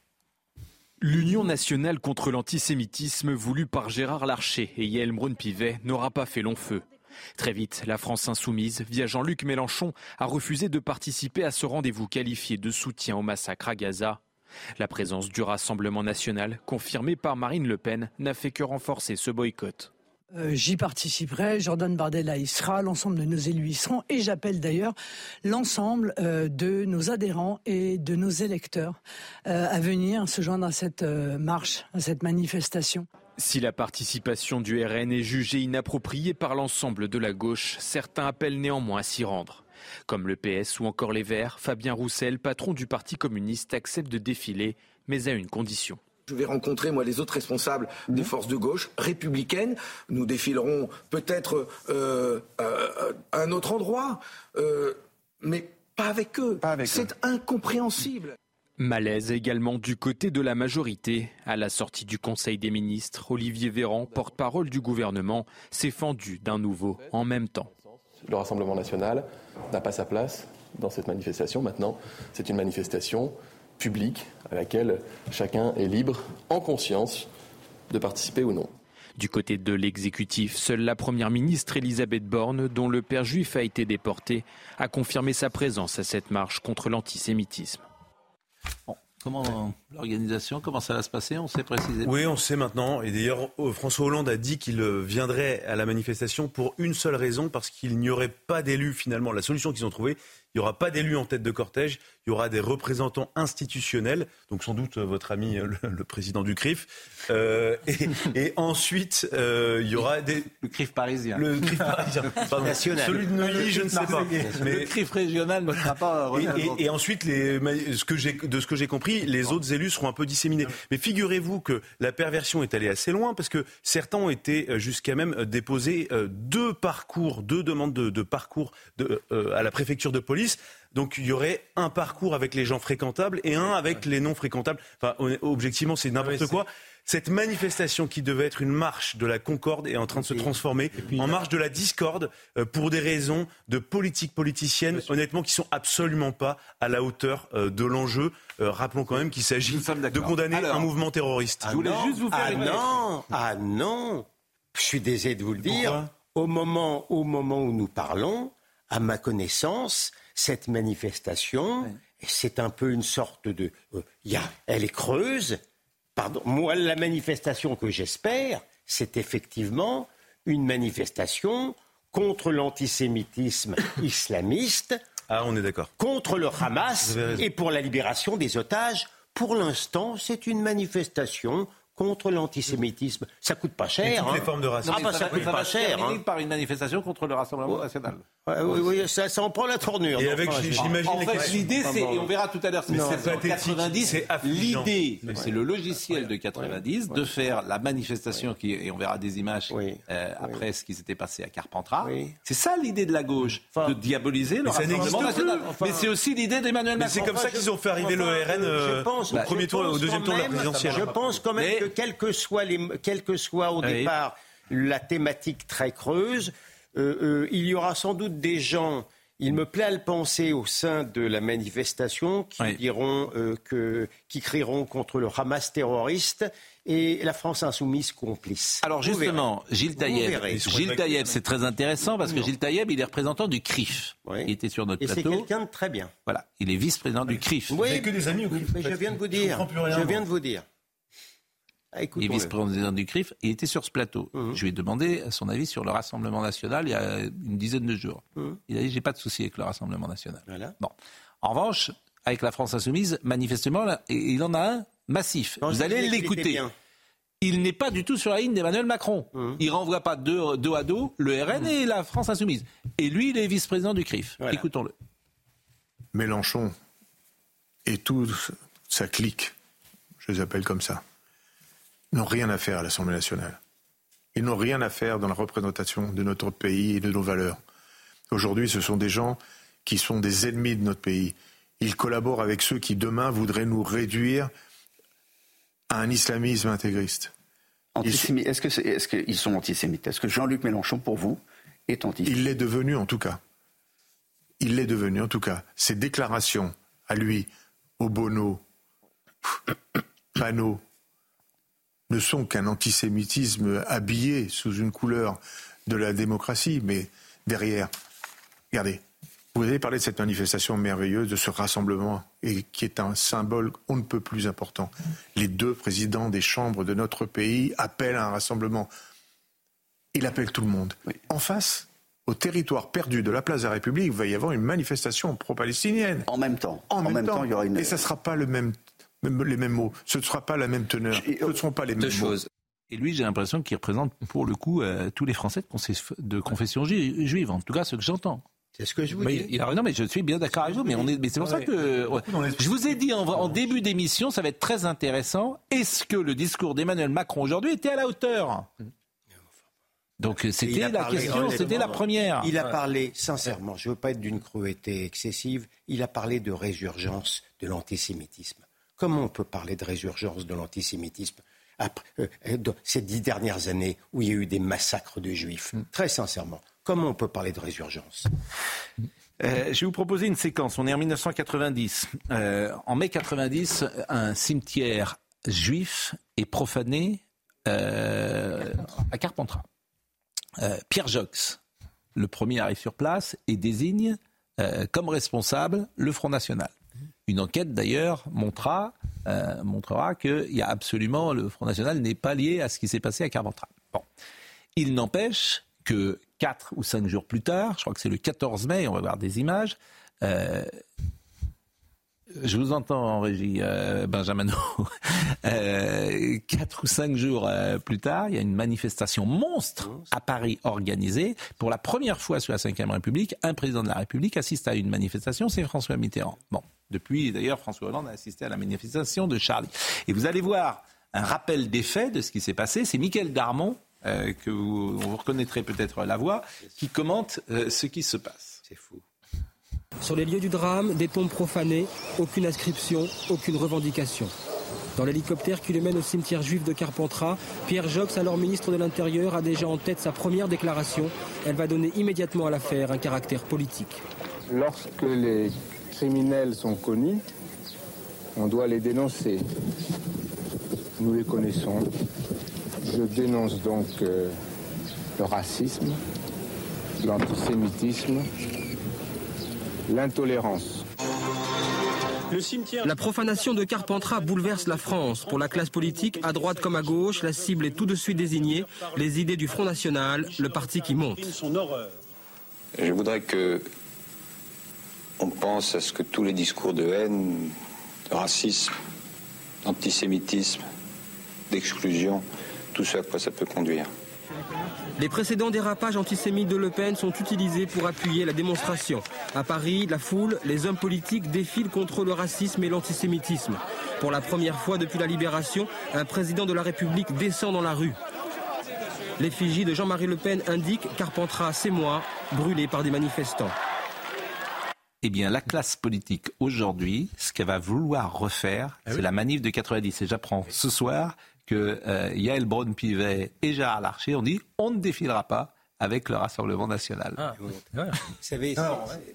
L'Union nationale contre l'antisémitisme voulue par Gérard Larcher et Yael Braun-Pivet n'aura pas fait long feu. Très vite, la France insoumise, via Jean-Luc Mélenchon, a refusé de participer à ce rendez-vous qualifié de soutien au massacre à Gaza. La présence du Rassemblement national, confirmée par Marine Le Pen, n'a fait que renforcer ce boycott. Euh, j'y participerai, Jordan Bardella y sera, l'ensemble de nos élus y seront, et j'appelle d'ailleurs l'ensemble euh, de nos adhérents et de nos électeurs euh, à venir se joindre à cette marche, à cette manifestation. Si la participation du RN est jugée inappropriée par l'ensemble de la gauche, certains appellent néanmoins à s'y rendre. Comme le PS ou encore les Verts, Fabien Roussel, patron du Parti communiste, accepte de défiler, mais à une condition. Je vais rencontrer, moi, les autres responsables des mmh. forces de gauche républicaines. Nous défilerons peut-être euh, euh, à un autre endroit, euh, mais pas avec eux. C'est incompréhensible. Malaise également du côté de la majorité. À la sortie du Conseil des ministres, Olivier Véran, porte-parole du gouvernement, s'est fendu d'un nouveau en même temps. Le Rassemblement national n'a pas sa place dans cette manifestation. Maintenant, c'est une manifestation publique à laquelle chacun est libre, en conscience, de participer ou non. Du côté de l'exécutif, seule la première ministre Elisabeth Borne, dont le père juif a été déporté, a confirmé sa présence à cette marche contre l'antisémitisme. comment l'organisation, comment ça va se passer On sait précisément. Oui, on sait maintenant. Et d'ailleurs, euh, François Hollande a dit qu'il euh, viendrait à la manifestation pour une seule raison, parce qu'il n'y aurait pas d'élus finalement. La solution qu'ils ont trouvée, il n'y aura pas d'élus en tête de cortège, il y aura des représentants institutionnels, donc sans doute euh, votre ami euh, le, président du CRIF. Euh, et, ensuite, il y aura des... Le CRIF parisien. Le CRIF parisien. National. Celui de Neuilly, je ne sais pas. Mais... Le CRIF régional ne sera pas... Et, et, ensuite, les, ce que de ce que j'ai compris, les autres élus seront un peu disséminés. Mais figurez-vous que la perversion est allée assez loin, parce que certains ont été jusqu'à même déposer deux parcours, deux demandes de, de parcours de, à la préfecture de police donc il y aurait un parcours avec les gens fréquentables et un avec les non fréquentables. Enfin, objectivement, c'est n'importe quoi. Cette manifestation qui devait être une marche de la concorde est en train de se transformer en marche de la discorde euh, pour des raisons de politique politicienne, honnêtement, qui sont absolument pas à la hauteur euh, de l'enjeu. Euh, rappelons quand même qu'il s'agit de condamner un mouvement terroriste. Je voulais juste vous faire ah non, ah non, je suis désolé de vous le dire. Au moment, au moment où nous parlons, à ma connaissance, cette manifestation, c'est un peu une sorte de... Euh, y a, elle est creuse. Pardon, moi, la manifestation que j'espère, c'est effectivement une manifestation contre l'antisémitisme islamiste. Ah, on est d'accord. Contre le Hamas et pour la libération des otages. Pour l'instant, c'est une manifestation contre l'antisémitisme. Ça coûte pas cher. toutes les hein. formes de racisme. Ah bah ça, coûte pas cher. Hein. par une manifestation contre le Rassemblement national. Oui, oui, ça, ça, en prend la tournure. Et avec, j'imagine. En fait, l'idée, c'est, et on verra tout à l'heure, c'est 90. L'idée, c'est le logiciel de 90 de faire la manifestation qui, et on verra des images euh, après ce qui s'était passé à Carpentras. C'est ça l'idée de la gauche, de diaboliser le Rassemblement national. Mais c'est aussi l'idée d'Emmanuel Macron. C'est comme ça qu'ils ont fait arriver le RN euh, au premier tour, au deuxième tour de la présidentielle. Je pense quand même que quel que soit au départ la thématique très creuse, euh, euh, il y aura sans doute des gens, il me plaît à le penser au sein de la manifestation, qui diront euh, que, qui crieront contre le Hamas terroriste et la France insoumise complice. Alors justement, Gilles Taïeb, Gilles Taïeb, c'est très intéressant parce que Gilles Taïeb, il est représentant du CRIF. Il était sur notre plateau. Et c'est quelqu'un de très bien. Voilà, il est vice-président du CRIF. Oui, que des amis au CRIF. je viens de vous dire. Je, viens de vous dire. Ah, il est vice-président du CRIF, il était sur ce plateau. Mmh. Je lui ai demandé son avis sur le Rassemblement national il y a une dizaine de jours. Mmh. Il a dit j'ai pas de souci avec le Rassemblement national. Bon. En revanche, avec la France insoumise, manifestement, il en a un massif. Vous allez l'écouter. Il n'est pas du tout sur la ligne d'Emmanuel Macron. Mmh. Il renvoie pas deux, deux, à dos le RN et la France insoumise. Et lui, il est vice-président du CRIF. Écoutons-le. Mélenchon et tout sa clique, je les appelle comme ça, n'ont rien à faire à l'Assemblée nationale. Ils n'ont rien à faire dans la représentation de notre pays et de nos valeurs. Aujourd'hui, ce sont des gens qui sont des ennemis de notre pays. Ils collaborent avec ceux qui demain voudraient nous réduire à un islamisme intégriste. Est-ce qu'ils sont antisémites? Est-ce que Jean-Luc Mélenchon, pour vous, est antisémite? Il l'est devenu en tout cas. Il l'est devenu en tout cas. Ses déclarations à lui, au Bono, Panot, ne sont qu'un antisémitisme habillé sous une couleur de la démocratie, mais derrière, regardez, vous avez parlé de cette manifestation merveilleuse, de ce rassemblement, et qui est un symbole on ne peut plus important. Les deux présidents des chambres de notre pays appellent à un rassemblement. Il appelle tout le monde. En face, au territoire perdu de la place de la République, il va y avoir une manifestation pro-palestinienne. En même temps. En, même, temps. il y aura une... Et ça ne sera pas le même les mêmes mots. Ce ne sera pas la même teneur. Ce ne seront pas les mêmes choses. Et lui, j'ai l'impression qu'il représente pour le coup euh, tous les Français de, confession juive, en tout cas ce que j'entends. C'est ce que je vous dis. Il non, mais je suis bien d'accord avec vous, mais, mais c'est pour ça que je vous ai dit en, début d'émission, ça va être très intéressant. Est-ce que le discours d'Emmanuel Macron aujourd'hui était à la hauteur? Donc c'était la question, c'était la première. Il a parlé, sincèrement, je ne veux pas être d'une cruauté excessive, il a parlé de résurgence de l'antisémitisme. Comment on peut parler de résurgence de l'antisémitisme après, euh, euh, ces dix dernières années où il y a eu des massacres de juifs mm. Très sincèrement, comment on peut parler de résurgence? Euh, je vais vous proposer une séquence. On est en 1990. en mai 90, un cimetière juif est profané à Carpentras. Pierre Jox, le premier arrive sur place et désigne comme responsable le Front National. Une enquête d'ailleurs montrera, euh, montrera qu'il y a absolument le Front National n'est pas lié à ce qui s'est passé à Carpentras. Bon. Il n'empêche que quatre ou cinq jours plus tard, je crois que c'est le 14 mai, on va voir des images, euh, je vous entends en régie, euh, Benjamin. euh, quatre ou cinq jours euh, plus tard, il y a une manifestation monstre à Paris organisée. Pour la première fois sous la Ve République, un président de la République assiste à une manifestation, c'est François Mitterrand. Bon, depuis d'ailleurs, François Hollande a assisté à la manifestation de Charlie. Et vous allez voir un rappel des faits de ce qui s'est passé. C'est Michael Darmon, que vous, vous reconnaîtrez peut-être la voix, qui commente ce qui se passe. C'est fou. Sur les lieux du drame, des tombes profanées, aucune inscription, aucune revendication. Dans l'hélicoptère qui le mène au cimetière juif de Carpentras, Pierre Jox, alors ministre de l'Intérieur, a déjà en tête sa première déclaration. Elle va donner immédiatement à l'affaire un caractère politique. Lorsque les criminels sont connus, on doit les dénoncer. Nous les connaissons. Je dénonce donc euh, le racisme, l'antisémitisme, l'intolérance. La profanation de Carpentras bouleverse la France. Pour la classe politique, à droite comme à gauche, la cible est tout de suite désignée. Les idées du Front National, le parti qui monte. Je voudrais que on pense à ce que tous les discours de haine, de racisme, d'antisémitisme, d'exclusion, tout ce à quoi ça peut conduire. Les précédents dérapages antisémites de Le Pen sont utilisés pour appuyer la démonstration. À Paris, la foule, les hommes politiques défilent contre le racisme et l'antisémitisme. Pour la première fois depuis la libération, un président de la République descend dans la rue. L'effigie de Jean-Marie Le Pen indique Carpentras, c'est moi, brûlé par des manifestants. Eh bien, la classe politique aujourd'hui, ce qu'elle va vouloir refaire, c'est la manif de 90. Et j'apprends ce soir que euh, Yael Braun-Pivet et Gérard Larcher ont dit on ne défilera pas avec le Rassemblement national. Ah, vous savez,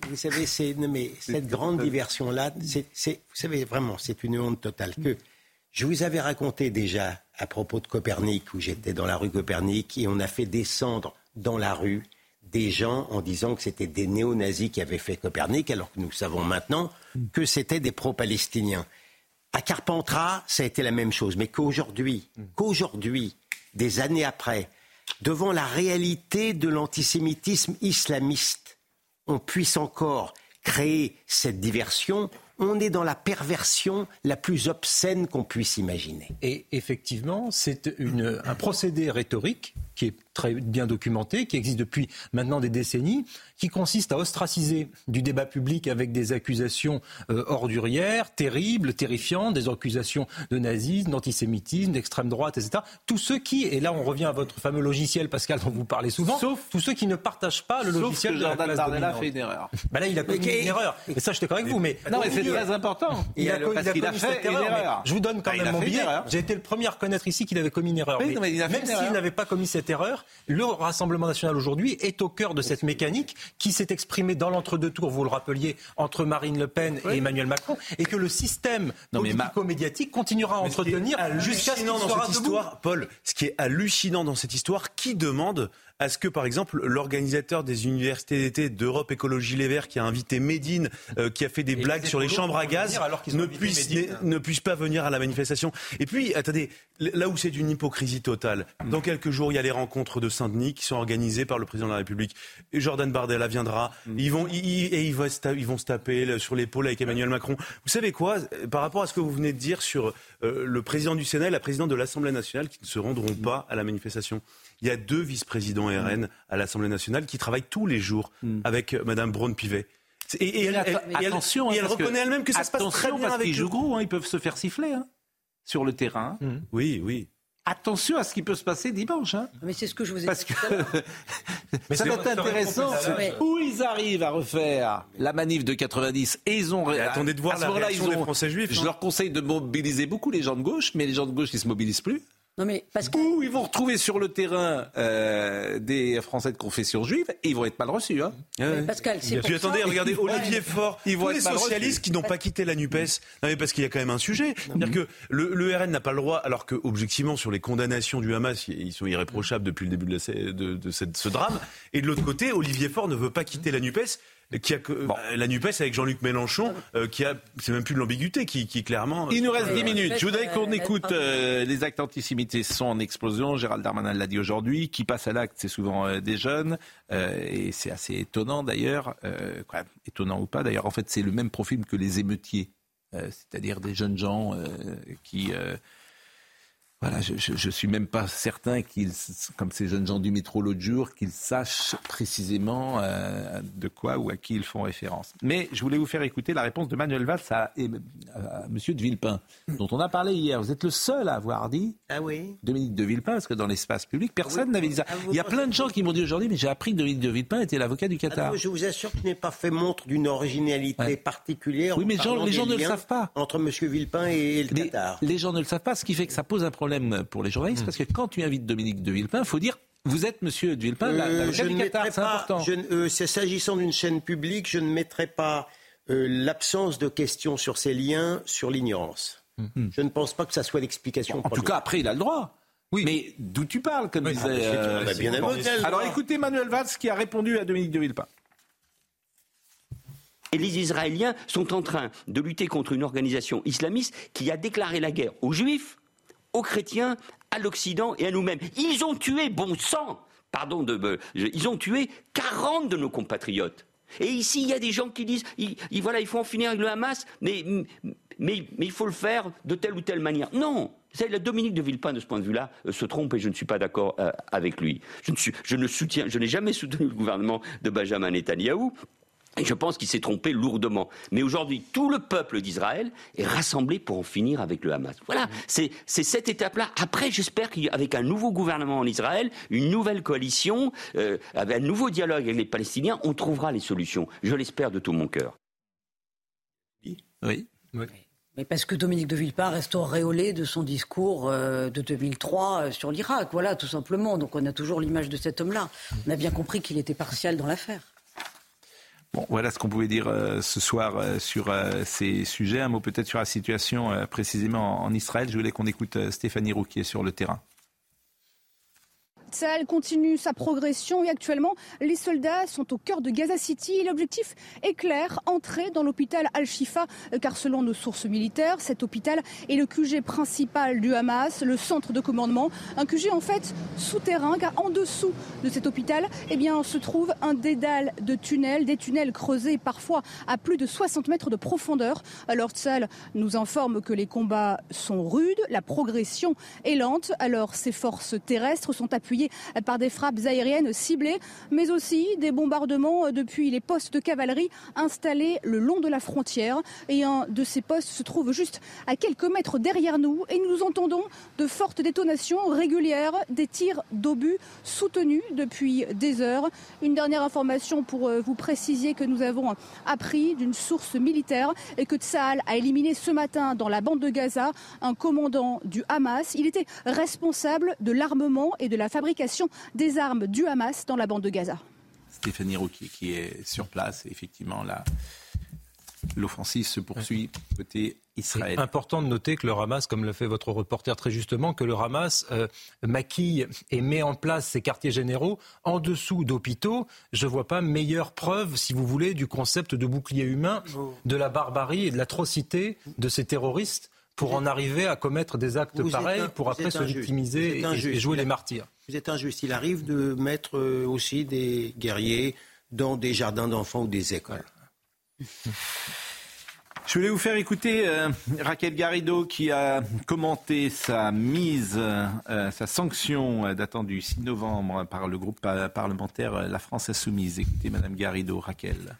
vous savez, c'est non, mais cette grande diversion là, c'est, vous savez vraiment, c'est une honte totale que je vous avais raconté déjà à propos de Copernic où j'étais dans la rue Copernic et on a fait descendre dans la rue des gens en disant que c'était des néo-nazis qui avaient fait Copernic, alors que nous savons maintenant que c'était des pro-palestiniens. À Carpentras, ça a été la même chose, mais qu'aujourd'hui, qu'aujourd'hui, des années après, devant la réalité de l'antisémitisme islamiste, on puisse encore créer cette diversion, on est dans la perversion la plus obscène qu'on puisse imaginer. Et effectivement, c'est un procédé rhétorique qui est très bien documenté, qui existe depuis maintenant des décennies, qui consiste à ostraciser du débat public avec des accusations euh, ordurières, terribles, terrifiantes, des accusations de nazisme, d'antisémitisme, d'extrême droite, etc. Tous ceux qui, et là on revient à votre fameux logiciel, Pascal, dont vous parlez souvent, Sauf- tous ceux qui ne partagent pas le Sauf logiciel que de la Jordan classe dominante. fait une erreur. Bah là, il a commis une erreur. Et ça, je suis d'accord avec vous, mais Non, mais c'est très important. il a, Il a- co- parce il a qu'il a commis fait cette une erreur, erreur. Je vous donne quand il même mon billet. erreur. J'ai été le premier à reconnaître ici qu'il avait commis une erreur. Oui, non, mais il a fait même une s'il erreur. n'avait pas commis cette erreur, le Rassemblement national aujourd'hui est au cœur de cette mécanique qui s'est exprimée dans l'entre-deux tours, vous le rappeliez, entre Marine Le Pen et Emmanuel Macron, et que le système politico-médiatique continuera à entretenir jusqu'à ce qu'il dans cette debout. histoire, Paul, ce qui est hallucinant dans cette histoire, qui demande à ce que, par exemple, l'organisateur des universités d'été d'Europe Écologie Les Verts, qui a invité Médine, euh, qui a fait des blagues sur les chambres à gaz, alors ne puisse, Médine. ne, ne puisse pas venir à la manifestation. Et puis, attendez, là où c'est une hypocrisie totale, dans quelques jours, il y a les rencontres de Saint-Denis qui sont organisées par le président de la République. Et Jordan Bardella viendra. Ils vont, ils, et ils vont, ils vont se taper sur l'épaule avec Emmanuel Macron. Vous savez quoi Par rapport à ce que vous venez de dire sur euh, le président du Sénat et la présidente de l'Assemblée nationale qui ne se rendront pas à la manifestation? Il y a deux vice-présidents RN à l'Assemblée nationale qui travaillent tous les jours avec euh, Madame Braun-Pivet. Et, et elle, elle- et elle- attention, et hein, elle parce que- reconnaît elle-même que ça se passe très bien parce avec qu'ils eux. jouent gros, hein, ils peuvent se faire siffler hein, sur le terrain. Oui, oui. Attention à ce qui peut se passer dimanche. Hein. Mais c'est ce que je vous ai Parce dit. que à l'heure. Mais ça c'est va être intéressant. Où ils arrivent à refaire la manif de 90 et ils ont. Mais attendez de voir à ce la réaction ils des ont- Français juifs, Je leur conseille de mobiliser beaucoup les gens de gauche, mais les gens de gauche ils se mobilisent plus. Non mais parce que Ou ils vont retrouver sur le terrain euh, des Français de confession juive et ils vont être mal reçus. Hein. Mais Pascal, c'est Et puis attendez, regardez Ouais. Olivier Faure, Ils vont tous être les socialistes reçus. qui n'ont pas quitté la Nupes. Non mais parce qu'il y a quand même un sujet, c'est-à-dire que le, le RN n'a pas le droit, alors que objectivement sur les condamnations du Hamas, ils sont irréprochables depuis le début de, la- de- de cette- ce drame. Et de l'autre côté, Olivier Faure ne veut pas quitter la Nupes. Qui a, la NUPES avec Jean-Luc Mélenchon, qui a, c'est même plus de l'ambiguïté, qui, qui clairement. Il nous reste 10 minutes. Je voudrais qu'on écoute les actes antisémites sont en explosion. Gérald Darmanin l'a dit aujourd'hui. Qui passe à l'acte, c'est souvent des jeunes. et c'est assez étonnant d'ailleurs. étonnant ou pas d'ailleurs. En fait, c'est le même profil que les émeutiers. c'est-à-dire des jeunes gens qui voilà, je, ne suis même pas certain qu'ils, comme ces jeunes gens du métro l'autre jour, qu'ils sachent précisément euh, de quoi ou à qui ils font référence. Mais je voulais vous faire écouter la réponse de Manuel Valls à, M. Monsieur de Villepin, dont on a parlé hier. Vous êtes le seul à avoir dit ah oui. Dominique de Villepin, parce que dans l'espace public, personne n'avait dit ça. Ah, Il y a plein de gens qui m'ont dit aujourd'hui, mais j'ai appris que Dominique de Villepin était l'avocat du Qatar. Ah je vous assure qu'il n'est pas fait montre d'une originalité particulière. Oui, mais les gens ne le savent pas. Entre Monsieur Villepin et le Qatar. Les gens ne le savent pas, ce qui fait que ça pose un problème pour les journalistes, hmm. parce que quand tu invites Dominique de Villepin, il faut dire vous êtes Monsieur de Villepin, euh, je ne c'est important. Euh, s'agissant d'une chaîne publique, je ne mettrai pas euh, l'absence de questions sur ces liens sur l'ignorance. Hmm. Je ne pense pas que ça soit l'explication. en tout cas, après, il a le droit. Oui. Mais d'où tu parles, comme disait. Ah, bien Alors écoutez Manuel Valls qui a répondu à Dominique de Villepin. Et les Israéliens sont en train de lutter contre une organisation islamiste qui a déclaré la guerre aux Juifs, aux chrétiens, à l'Occident et à nous-mêmes. Ils ont tué, bon sang, pardon, de, ils ont tué 40 de nos compatriotes. Et ici, il y a des gens qui disent, il, voilà, il faut en finir avec le Hamas, mais, il faut le faire de telle ou telle manière. Non, la Dominique de Villepin, de ce point de vue-là, euh, se trompe et je ne suis pas d'accord euh, avec lui. Je ne soutiens, je n'ai jamais soutenu le gouvernement de Benjamin Netanyahou. Et je pense qu'il s'est trompé lourdement. Mais aujourd'hui, tout le peuple d'Israël est rassemblé pour en finir avec le Hamas. Voilà, c'est cette étape-là. Après, j'espère qu'avec un nouveau gouvernement en Israël, une nouvelle coalition, euh, avec un nouveau dialogue avec les Palestiniens, on trouvera les solutions. Je l'espère de tout mon cœur. Oui. oui. Mais parce que Dominique de Villepin reste auréolé de son discours euh, de 2003 euh, sur l'Irak, voilà, tout simplement. Donc on a toujours l'image de cet homme-là. On a bien compris qu'il était partial dans l'affaire. Bon, voilà ce qu'on pouvait dire euh, ce soir euh, sur euh, ces sujets. Un mot peut-être sur la situation précisément en Israël. Je voulais qu'on écoute Stéphanie Roux qui est sur le terrain. Tsahal continue sa progression et actuellement, les soldats sont au cœur de Gaza City. L'objectif est clair, entrer dans l'hôpital Al-Shifa, car selon nos sources militaires, cet hôpital est le QG principal du Hamas, le centre de commandement. Un QG en fait souterrain, car en dessous de cet hôpital, eh bien, se trouve un dédale de tunnels, des tunnels creusés parfois à plus de 60 mètres de profondeur. Alors Tsahal nous informe que les combats sont rudes, la progression est lente, alors ces forces terrestres sont appuyées par des frappes aériennes ciblées, mais aussi des bombardements depuis les postes de cavalerie installés le long de la frontière. Et un de ces postes se trouve juste à quelques mètres derrière nous et nous entendons de fortes détonations régulières, des tirs d'obus soutenus depuis des heures. Une dernière information pour euh, vous préciser que nous avons appris d'une source militaire et que Tsahal a éliminé ce matin dans la bande de Gaza un commandant du Hamas. Il était responsable de l'armement et de la fabrication des armes du Hamas dans la bande de Gaza. Stéphanie Rouquier qui est sur place, effectivement, là. L'offensive se poursuit côté Israël. C'est important de noter que le Hamas, comme le fait votre reporter très justement, que le Hamas euh, maquille et met en place ses quartiers généraux en dessous d'hôpitaux. Je ne vois pas meilleure preuve, si vous voulez, du concept de bouclier humain, de la barbarie et de l'atrocité de ces terroristes pour en arriver à commettre des actes pareils, pour après se victimiser et, jouer les martyrs. Vous êtes injuste. Il arrive de mettre euh, aussi des guerriers dans des jardins d'enfants ou des écoles. Je voulais vous faire écouter euh, Raquel Garrido qui a commenté sa mise, euh, sa sanction datant du 6 novembre par le groupe parlementaire La France Insoumise. Écoutez Madame Garrido, Raquel.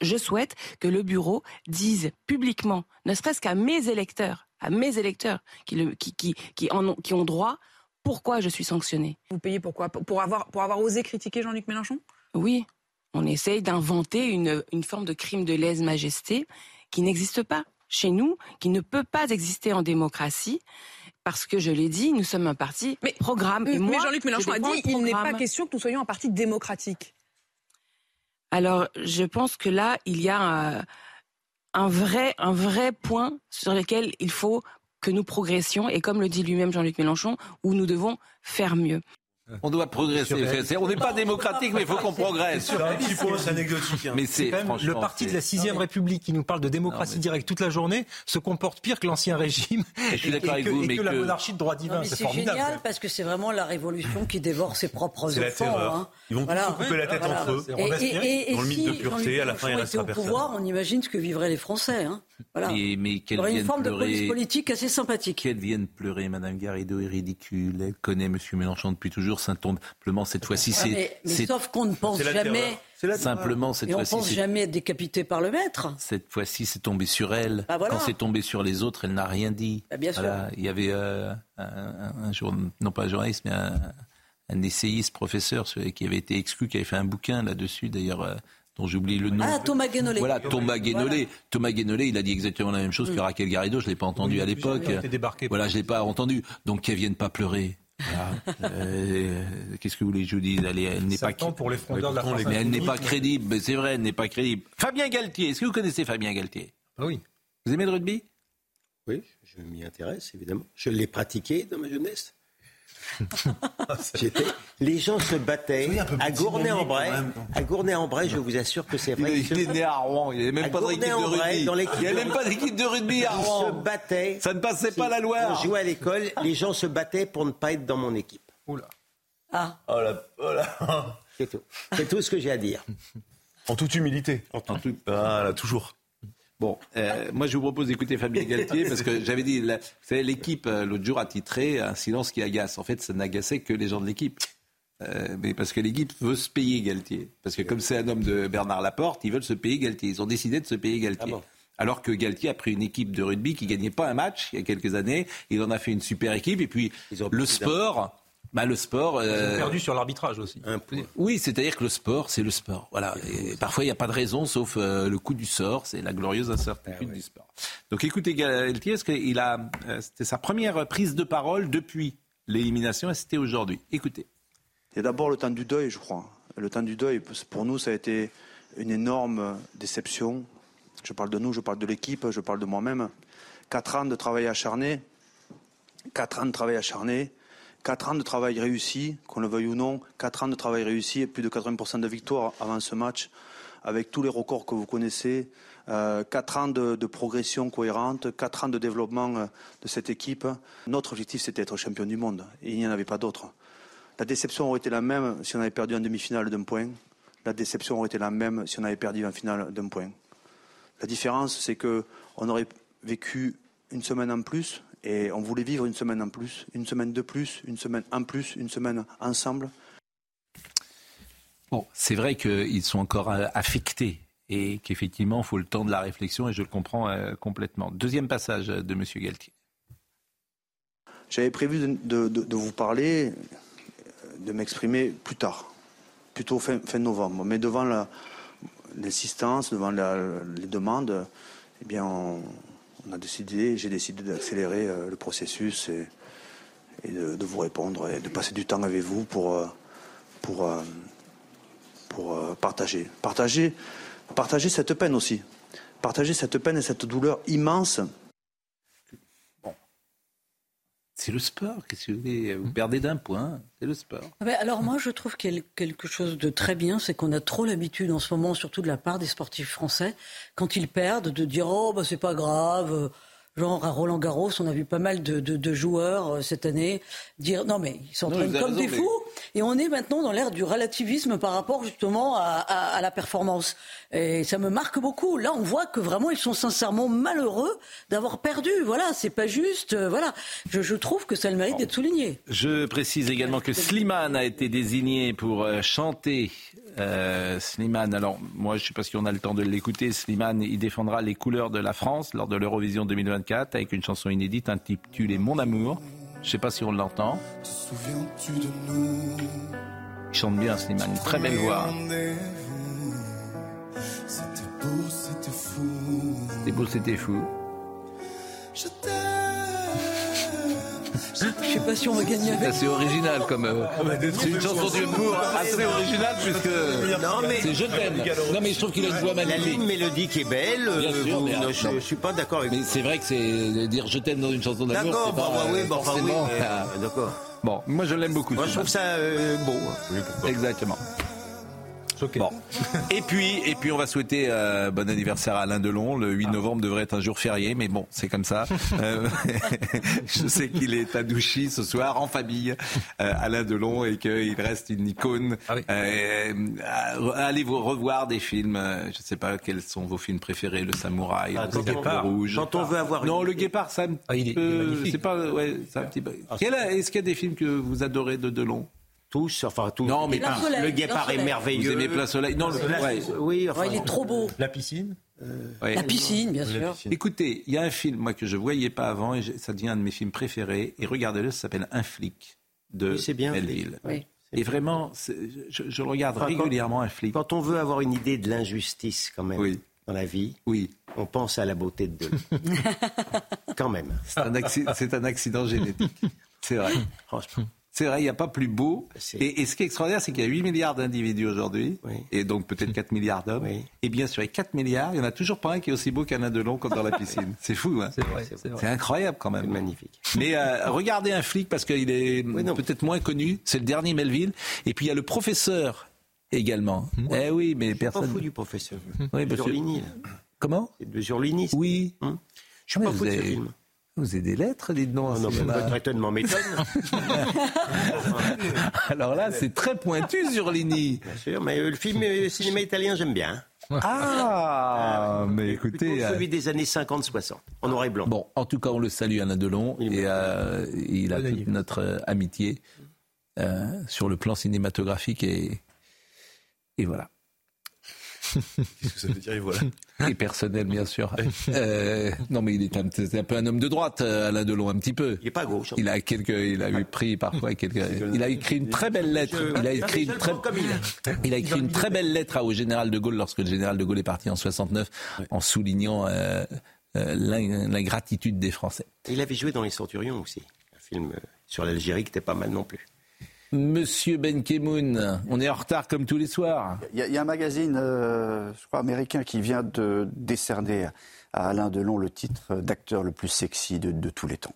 Je souhaite que le bureau dise publiquement, ne serait-ce qu'à mes électeurs, à mes électeurs qui, qui, qui, en ont, qui ont droit, pourquoi je suis sanctionné. Vous payez pourquoi? Pour avoir, pour avoir osé critiquer Jean-Luc Mélenchon? Oui. On essaye d'inventer une, une forme de crime de lèse-majesté qui n'existe pas chez nous, qui ne peut pas exister en démocratie. Parce que je l'ai dit, nous sommes un parti mais, programme. mais Jean-Luc Mélenchon a dit il n'est pas question que nous soyons un parti démocratique. Alors, je pense que là, il y a un vrai, un vrai point sur lequel il faut que nous progressions, et comme le dit lui-même Jean-Luc Mélenchon, où nous devons faire mieux. On doit progresser. On n'est pas démocratique, mais il faut qu'on progresse. un petit point anecdotique. Hein. Mais c'est le parti de la sixième République qui nous parle de démocratie directe toute la journée se comporte pire que l'ancien régime. Je suis d'accord avec vous, et mais que, la monarchie de droit divin. C'est formidable. génial parce que c'est vraiment la révolution qui dévore ses propres enfants. Hein. Ils vont voilà. tous se couper la tête entre eux. Et, dans le mythe de pureté, à la fin, il restera personne. au pouvoir, on imagine ce que vivraient les Français. Hein. Voilà. Mais, aurait une forme de police politique assez sympathique. Qu'elle vienne pleurer, Madame Garrido est ridicule. Elle connaît M. Mélenchon depuis toujours. Simplement, cette fois-ci, c'est. mais, mais sauf qu'on ne pense jamais. Simplement, cette fois-ci. On ne pense jamais être décapité par le maître. Cette fois-ci, c'est tombé sur elle. Bah voilà. Quand c'est tombé sur les autres, elle n'a rien dit. Bah bien voilà. Il y avait euh, un, un, jour, non pas un journaliste, mais un, un essayiste, professeur, qui avait été exclu, qui avait fait un bouquin là-dessus, d'ailleurs. Euh, dont j'oublie le nom. Ah, Thomas Guénolé. Voilà, Thomas Guénolé. Voilà. Thomas Guénolé, il a dit exactement la même chose que Raquel Garrido. Je l'ai pas entendu oui, à l'époque. Voilà, je l'ai pas entendu. Donc qu'elle vienne pas pleurer. Voilà. euh, Qu'est-ce que vous voulez que je vous dise? Elle, elle n'est pas pour les frondeurs de la France mais elle n'est pas crédible. Mais c'est vrai, elle n'est pas crédible. Fabien Galtier. Est-ce que vous connaissez Fabien Galtier? Ah Oui. Vous aimez le rugby? Oui, je m'y intéresse évidemment. Je l'ai pratiqué dans ma jeunesse. les gens se battaient à Gournay-en-Bray. À Gournay-en-Bray, je vous assure que c'est vrai. Il, est né à Rouen, il n'y avait même pas d'équipe de rugby. Dans il n'y avait même pas d'équipe de rugby à Rouen. Ils se battaient. Ça ne passait pas la Loire. On jouait à l'école, les gens se battaient pour ne pas être dans mon équipe. Oula. Ah. Oh là, oh là. C'est tout. C'est tout ce que j'ai à dire. En toute humilité. En tout... Ah là, toujours. Bon, euh, moi je vous propose d'écouter Fabien Galtier parce que j'avais dit, la, vous savez, l'équipe euh, l'autre jour a titré un silence qui agace. En fait, ça n'agaçait que les gens de l'équipe. Euh, mais parce que l'équipe veut se payer Galtier. Parce que comme c'est un homme de Bernard Laporte, ils veulent se payer Galtier. Ils ont décidé de se payer Galtier. Ah bon alors que Galtier a pris une équipe de rugby qui gagnait pas un match il y a quelques années. Il en a fait une super équipe. Et puis le sport, bah, le sport. Ils ont perdu sur l'arbitrage aussi. Oui, c'est-à-dire que le sport, c'est le sport. Voilà. Et parfois, il n'y a pas de raison, sauf euh, le coup du sort. C'est la glorieuse incertitude ah, oui. du sport. Donc, écoutez, Galtier, qu'il a, euh, c'était sa première prise de parole depuis l'élimination, et c'était aujourd'hui? Écoutez. Il y a d'abord le temps du deuil, je crois. Le temps du deuil, pour nous, ça a été une énorme déception. Je parle de nous, je parle de l'équipe, je parle de moi-même. Quatre ans de travail acharné, quatre ans de travail acharné, Quatre ans de travail réussi, qu'on le veuille ou non, quatre ans de travail réussi et plus de 80% de victoires avant ce match, avec tous les records que vous connaissez, euh, quatre ans de, progression cohérente, quatre ans de développement de cette équipe. Notre objectif, c'était d'être champion du monde, et il n'y en avait pas d'autre. La déception aurait été la même si on avait perdu en demi-finale d'un point. La déception aurait été la même si on avait perdu en finale d'un point. La différence, c'est que on aurait vécu une semaine en plus, et on voulait vivre une semaine en plus, une semaine de plus, une semaine en plus, une semaine ensemble. Bon, c'est vrai qu'ils sont encore euh, affectés et qu'effectivement, il faut le temps de la réflexion et je le comprends euh, complètement. Deuxième passage de M. Galtier. J'avais prévu de, de, de, vous parler, de m'exprimer plus tard, plutôt fin, fin novembre. Mais devant l'insistance, devant la, les demandes, eh bien, on, on a décidé, j'ai décidé d'accélérer euh, le processus et, de, vous répondre et de passer du temps avec vous pour, euh, euh, partager. partager. Partager cette peine aussi. Partager cette peine et cette douleur immense c'est le sport. Qu'est-ce que vous voulez Vous perdez d'un point. C'est le sport. Mais alors moi, je trouve qu'il y a quelque chose de très bien, c'est qu'on a trop l'habitude en ce moment, surtout de la part des sportifs français, quand ils perdent, de dire oh bah c'est pas grave. Genre à Roland Garros, on a vu pas mal de, de, de joueurs cette année dire non mais ils s'entraînent comme raison, des fous. Et on est maintenant dans l'ère du relativisme par rapport justement à, à, à, la performance. Et ça me marque beaucoup. Là, on voit que vraiment ils sont sincèrement malheureux d'avoir perdu. Voilà, c'est pas juste. Voilà, je, je, trouve que ça a le mérite d'être souligné. Je précise également que Slimane a été désigné pour chanter. Euh, Slimane, alors moi je ne sais pas si on a le temps de l'écouter. Slimane, il défendra les couleurs de la France lors de l'Eurovision 2024 avec une chanson inédite intitulée Mon amour. Je ne sais pas si on l'entend. Il chante bien Slimane, une très belle voix. C'était beau, c'était fou. Je Je sais pas si on va gagner avec. C'est original comme. Euh, c'est une chanson d'humour assez originale puisque c'est Je t'aime. Non mais je trouve qu'il a une voix magnifique. La ligne mélodique est belle. Bien sûr, mais non, je, je, suis pas d'accord avec. Mais c'est vrai que c'est dire Je t'aime dans une chanson d'amour. D'accord, bah, oui, bah, oui. D'accord. Bon, moi je l'aime beaucoup. Moi, je trouve ça euh, beau. Exactement. Bon. Et puis, et puis, on va souhaiter euh, bon anniversaire à Alain Delon. Le 8 novembre devrait être un jour férié, mais bon, c'est comme ça. Euh, je sais qu'il est à Douchy ce soir en famille, euh, Alain Delon, et qu'il reste une icône. Euh, allez vous revoir des films. Je ne sais pas quels sont vos films préférés. Le Samouraï, Ah, le Guépard rouge. quand on veut avoir non, une le Guépard, ça. Ah, il est- il est magnifique. c'est pas. Ouais, c'est un petit peu. Quel- Est-ce qu'il y a des films que vous adorez de Delon? Tous, enfin tous. Non, mais pas. soleil, le guépard est merveilleux. Vous aimez Plein Soleil Non, le- La- ouais. Oui, enfin. Ouais, il est trop beau. La piscine Ouais. La piscine, bien sûr. Écoutez, il y a un film moi que je voyais pas avant et ça devient un de mes films préférés. Et regardez-le, ça s'appelle Un flic de Oui, c'est bien, Melville. Oui. Et vraiment, je, je le regarde Enfin, quand- régulièrement Un flic. Quand on veut avoir une idée de l'injustice, quand même, Oui. dans la vie, Oui, on pense à la beauté de Dieu. quand même. c'est un, un accident génétique. C'est vrai. Franchement. C'est vrai, il n'y a pas plus beau. Et, et ce qui est extraordinaire, c'est qu'il y a 8 milliards d'individus aujourd'hui, Oui. et donc peut-être 4 milliards d'hommes. Oui. Et bien sur les 4 milliards, il n'y en a toujours pas un qui est aussi beau qu'Alain Delon quand dans la piscine. C'est fou, hein C'est vrai, c'est vrai. C'est incroyable quand C'est même. magnifique. Mais euh, regardez un flic parce qu'il est peut-être moins connu. C'est le dernier Melville. Et puis il y a le professeur également. Eh oui, mais Pas personne. fou du professeur. Oui, parce Zurlini, là. Comment? De Zurlini. Oui. Hein? Je suis Mais pas fou de ce film. Vous avez des lettres, dites-donc. Ah non, mais c'est- votre étonnement m'étonne. Alors là, c'est très pointu sur Ligny. Bien sûr, mais le film euh, cinéma italien, j'aime bien. Ah, mais écoutez. Plutôt euh, celui des années 50-60, en noir et blanc. Bon, en tout cas, on le salue, Alain Delon, Oui, et euh, il a toute notre amitié euh, sur le plan cinématographique et, et voilà. Qu'est-ce que ça veut dire et voilà Et personnel, bien sûr. Euh, non, mais il est un, peu un homme de droite, euh, Alain Delon, un petit peu. Il est pas gauche. Il a quelques, il a eu pris parfois quelques. Il a écrit une très belle lettre. Je- Il a écrit une très, seulement comme il est. il a écrit une très belle lettre au général de Gaulle lorsque le général de Gaulle est parti en 69, en soulignant euh, euh, l'in- l'ingratitude des Français. Il avait joué dans Les Centurions aussi, un film euh, sur l'Algérie qui était pas mal non plus. Monsieur Ben Kemoun, on est en retard comme tous les soirs. Il y, a- il y a un magazine, euh, je crois, américain qui vient de décerner à Alain Delon le titre d'acteur le plus sexy de, de tous les temps.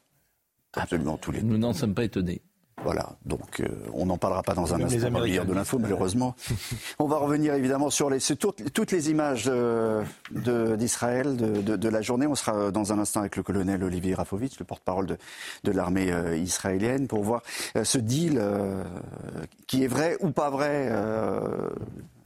Absolument tous les temps. Nous n'en sommes pas étonnés. Voilà, donc euh, on n'en parlera pas dans un les instant dans de l'info, malheureusement. on va revenir évidemment sur, les, sur toutes, toutes les images euh, de- d'Israël de, de- de la journée. On sera dans un instant avec le colonel Olivier Rafovitch, le porte-parole de, de l'armée euh, israélienne, pour voir euh, ce deal euh, qui est vrai ou pas vrai.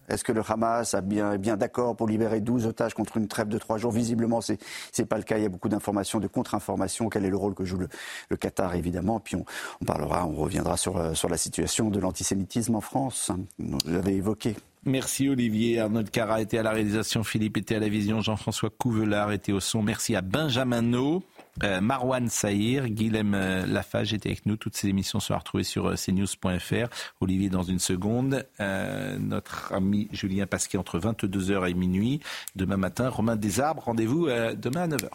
Est-ce que le Hamas a bien, est bien d'accord pour libérer 12 otages contre une trêve de trois jours? Visiblement, c'est c'est pas le cas. Il y a beaucoup d'informations, de contre-informations. Quel est le rôle que joue le, Qatar, évidemment? Puis on, parlera, on reviendra sur, euh, sur la situation de l'antisémitisme en France. Vous l'avez évoqué. Merci Olivier. Arnold Cara était à la réalisation, Philippe était à la vision, Jean-François Couvelard était au son. Merci à Benjamin No, euh, Marwan Saïr, Guilhem euh, Lafage était avec nous. Toutes ces émissions sont retrouvées sur euh, cnews.fr. Olivier dans une seconde. Notre ami Julien Pasquet entre 22h et minuit. Demain matin, Romain Desarbres. Rendez-vous demain à 9h.